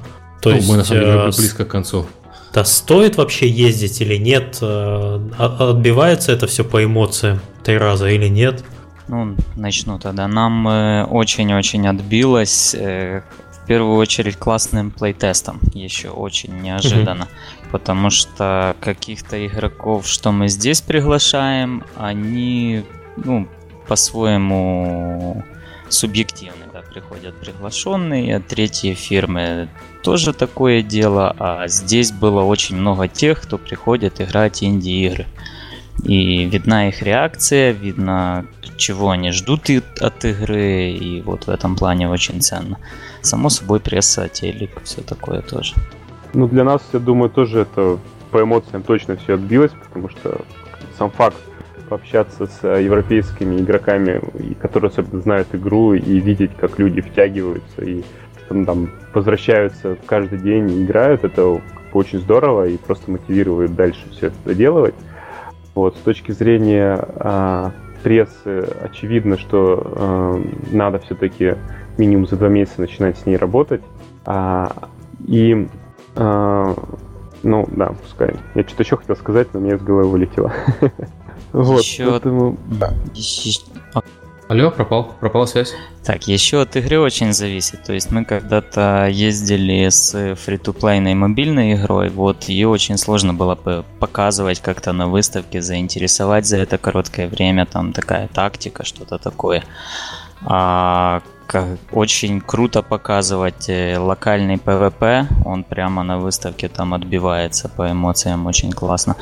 То ну, есть, мы на самом деле э, близко к концу. Да стоит вообще ездить или нет? Э, отбивается это все по эмоциям три раза или нет? Ну, начну тогда. Нам э, очень-очень отбилось э, первую очередь классным плейтестом еще очень неожиданно, mm-hmm. потому что каких-то игроков, что мы здесь приглашаем, они ну, по-своему субъективны, да, приходят приглашенные, третьи фирмы тоже такое дело, а здесь было очень много тех, кто приходит играть инди-игры. И видна их реакция, видно, чего они ждут от игры, и вот в этом плане очень ценно. Само собой, пресса, телек, все такое тоже. Ну, для нас, я думаю, тоже это по эмоциям точно все отбилось, потому что сам факт пообщаться с европейскими игроками, которые особенно знают игру, и видеть, как люди втягиваются и там, там возвращаются каждый день и играют, это очень здорово и просто мотивирует дальше все это доделывать. Вот, с точки зрения а, прессы, очевидно, что а, надо все-таки минимум за два месяца начинать с ней работать. А, и, а, ну, да, пускай. Я что-то еще хотел сказать, но мне из головы вылетело. Вот, поэтому... Алло, пропал, пропала связь. Так, еще от игры очень зависит. То есть мы когда-то ездили с фри-то-плейной мобильной игрой, вот ее очень сложно было бы показывать как-то на выставке, заинтересовать за это короткое время, там такая тактика, что-то такое. А очень круто показывать э, локальный PvP, он прямо на выставке там отбивается по эмоциям очень классно.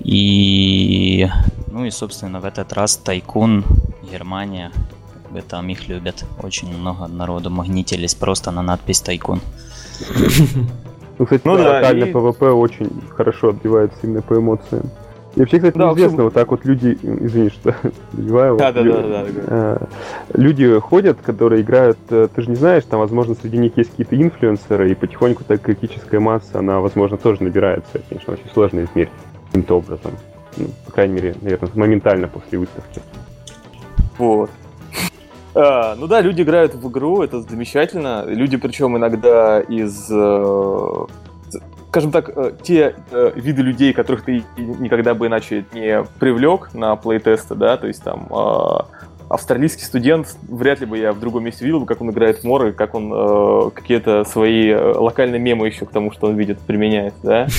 И, ну и, собственно, в этот раз Тайкун, Германия, как бы там их любят. Очень много народу магнитились просто на надпись Тайкун. Ну, кстати, ну, да, локальный и... PvP очень хорошо отбивается именно по эмоциям. И вообще, кстати, да, неизвестно, вот так вот люди, извини, что перебиваю. Да, да, да, да, да. Люди ходят, которые играют, э, ты же не знаешь, там, возможно, среди них есть какие-то инфлюенсеры, и потихоньку так критическая масса, она, возможно, тоже набирается. Это, конечно, очень сложно измерить каким-то образом. Ну, по крайней мере, наверное, моментально после выставки. Вот. А, ну да, люди играют в игру, это замечательно. Люди, причем иногда из э, скажем так, э, те э, виды людей, которых ты никогда бы иначе не привлек на плейтесты, да, то есть там э, австралийский студент, вряд ли бы я в другом месте видел, как он играет в моры, как он э, какие-то свои э, локальные мемы еще к тому, что он видит, применяет, да.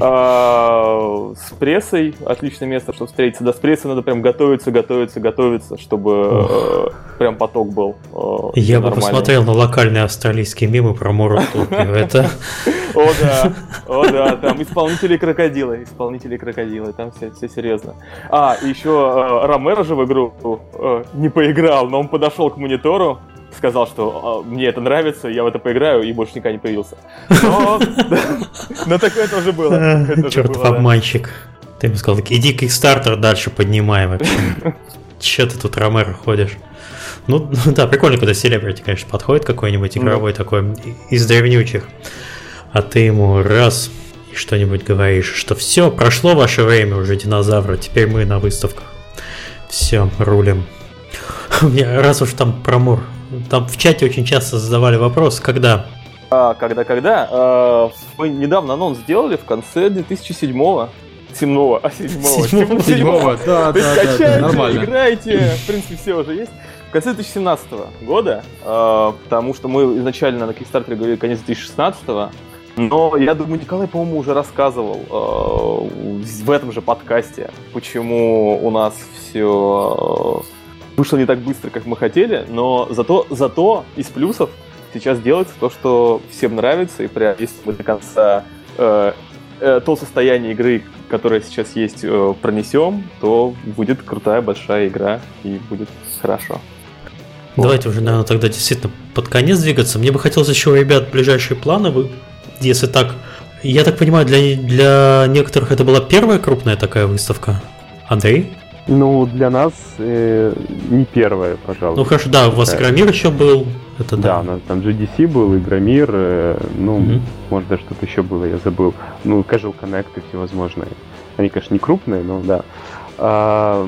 А, с прессой отличное место, чтобы встретиться. Да, с прессой надо прям готовиться, готовиться, готовиться, чтобы э, прям поток был. Э, я бы посмотрел на локальные австралийские мемы про Мору Это... О да, о да, там исполнители крокодилы, исполнители крокодилы, там все, все серьезно. А, еще э, Ромеро же в игру э, не поиграл, но он подошел к монитору, сказал, что мне это нравится, я в это поиграю, и больше никогда не появился. Но, такое тоже было. Чертов обманщик. Ты ему сказал, иди Kickstarter дальше поднимай вообще. Че ты тут Ромеро ходишь? Ну, да, прикольно, когда селебрити, конечно, подходит какой-нибудь игровой такой из древнючих, а ты ему раз и что-нибудь говоришь, что все, прошло ваше время уже, динозавры, теперь мы на выставках. Все, рулим. Мне раз уж там про Мур. Там в чате очень часто задавали вопрос, когда? А, когда, когда? А, мы недавно анонс сделали в конце 2007-го. 7 а 7 7 седьмого, да, То есть да, да, нормально. играйте. В принципе, все уже есть. В конце 2017 года, а, потому что мы изначально на Kickstarter говорили конец 2016 но я думаю, Николай, по-моему, уже рассказывал э, в этом же подкасте, почему у нас все вышло не так быстро, как мы хотели, но зато, зато из плюсов сейчас делается то, что всем нравится, и прям если мы до конца э, э, то состояние игры, которое сейчас есть, э, пронесем, то будет крутая большая игра и будет хорошо. Давайте уже, наверное, тогда действительно под конец двигаться. Мне бы хотелось еще, ребят, ближайшие планы, вы, если так... Я так понимаю, для, для некоторых это была первая крупная такая выставка. Андрей? Ну, для нас э, не первая, пожалуй. Ну хорошо, да, у вас Да. Игромир еще был. Это Да, да. у нас там GDC был, Игромир, э, ну, Мгм. может, даже что-то еще было, я забыл. Ну, Casual Connect и всевозможные. Они, конечно, не крупные, но да. А,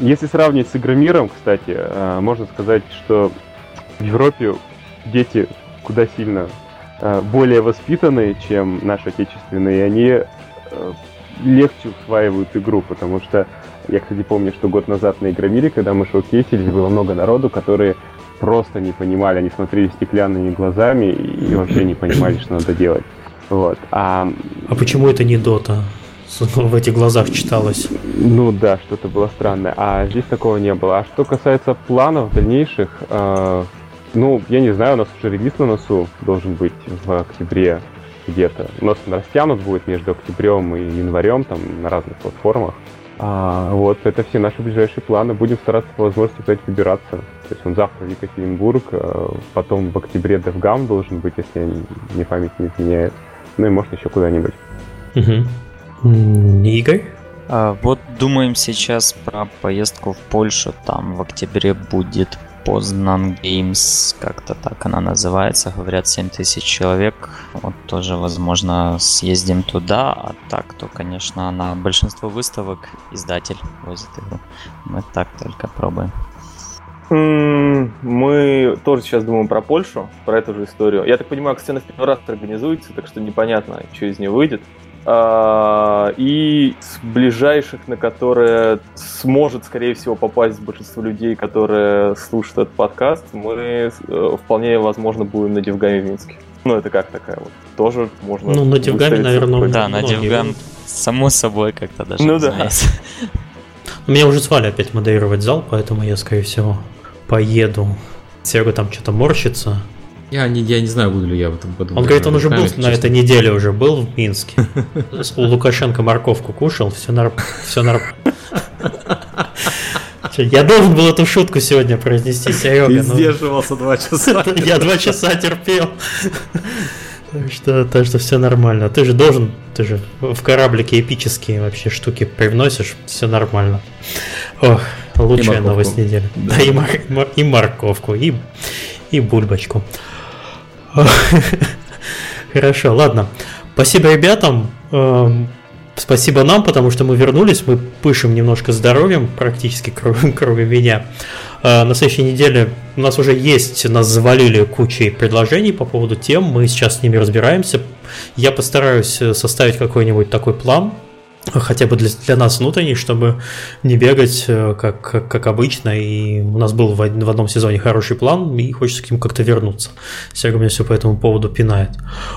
если сравнивать с Игромиром, кстати, а, можно сказать, что в Европе дети куда сильно а, более воспитанные, чем наши отечественные, и они э, легче усваивают игру, потому что я, кстати, помню, что год назад на Игромире, когда мы шоукейсились, было много народу, которые просто не понимали, они смотрели стеклянными глазами и вообще не понимали, что надо делать. Вот. А, А почему это не Дота? В этих глазах читалось. ну да, что-то было странное. А здесь такого не было. А что касается планов дальнейших, э, ну, я не знаю, у нас уже релиз на носу должен быть в октябре где-то. У нас растянут будет между октябрем и январем, там, на разных платформах. А, вот, это все наши ближайшие планы. Будем стараться по возможности куда-нибудь выбираться. То есть он завтра в Екатеринбург, э, потом в октябре DevGam должен быть, если мне память не изменяет. Ну и может еще куда-нибудь. М, Игорь? А, вот думаем сейчас про поездку в Польшу. Там в октябре будет Познан Games, как-то так она называется. Говорят, 7 тысяч человек. Вот тоже, возможно, съездим туда. А так, то, конечно, на большинство выставок издатель возит игру. Мы так только пробуем. Мы тоже сейчас думаем про Польшу, про эту же историю. Я так понимаю, сцена в первый раз организуется, так что непонятно, что из нее выйдет. А, И с ближайших, на которые сможет, скорее всего, попасть большинство людей, которые слушают этот подкаст, мы э, вполне возможно будем на Девгаме в Минске. Ну, это как такая вот. Тоже можно... Ну, на выставиться наверное, Да, на будут. само собой, как-то даже Ну да. Меня уже звали опять модерировать зал, поэтому я, скорее всего, поеду. Серега там что-то морщится. Я не, я не знаю, буду ли я в этом году. Он говорит, он уже был Камень, на честно. этой неделе уже был в Минске. У Лукашенко морковку кушал, все норм... все нормально. Я должен был эту шутку сегодня произнести, Ты Серега. но сдерживался два часа. Я два часа терпел. Так что, так что все нормально. Ты же должен, ты же в кораблике эпические вообще штуки привносишь, все нормально. Ох, лучшая новость недели. Да. И, мор- мор- и морковку, и, и бульбочку. Хорошо, ладно. Спасибо ребятам. Эм, Спасибо нам, потому что мы вернулись, мы пышем немножко здоровьем, практически кроме, кроме меня. Э, На следующей неделе у нас уже есть, нас завалили кучей предложений по поводу тем, мы сейчас с ними разбираемся. Я постараюсь э, составить какой-нибудь такой план, хотя бы для, для нас внутренний, чтобы не бегать э, как, как, как обычно. И у нас был в, в одном сезоне хороший план, и хочется к нему как-то вернуться. Серега меня все по этому поводу пинает.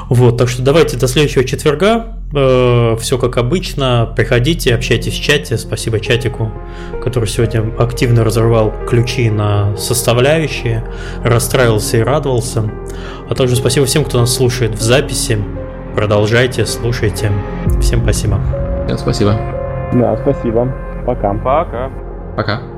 Вот, так что давайте до следующего четверга. все как обычно. Приходите, общайтесь в чате. Спасибо чатику, который сегодня активно разорвал ключи на составляющие, расстраивался и радовался. А также спасибо всем, кто нас слушает в записи. Продолжайте, слушайте. Всем спасибо. Всем спасибо. Да, спасибо. Пока. Пока. Пока.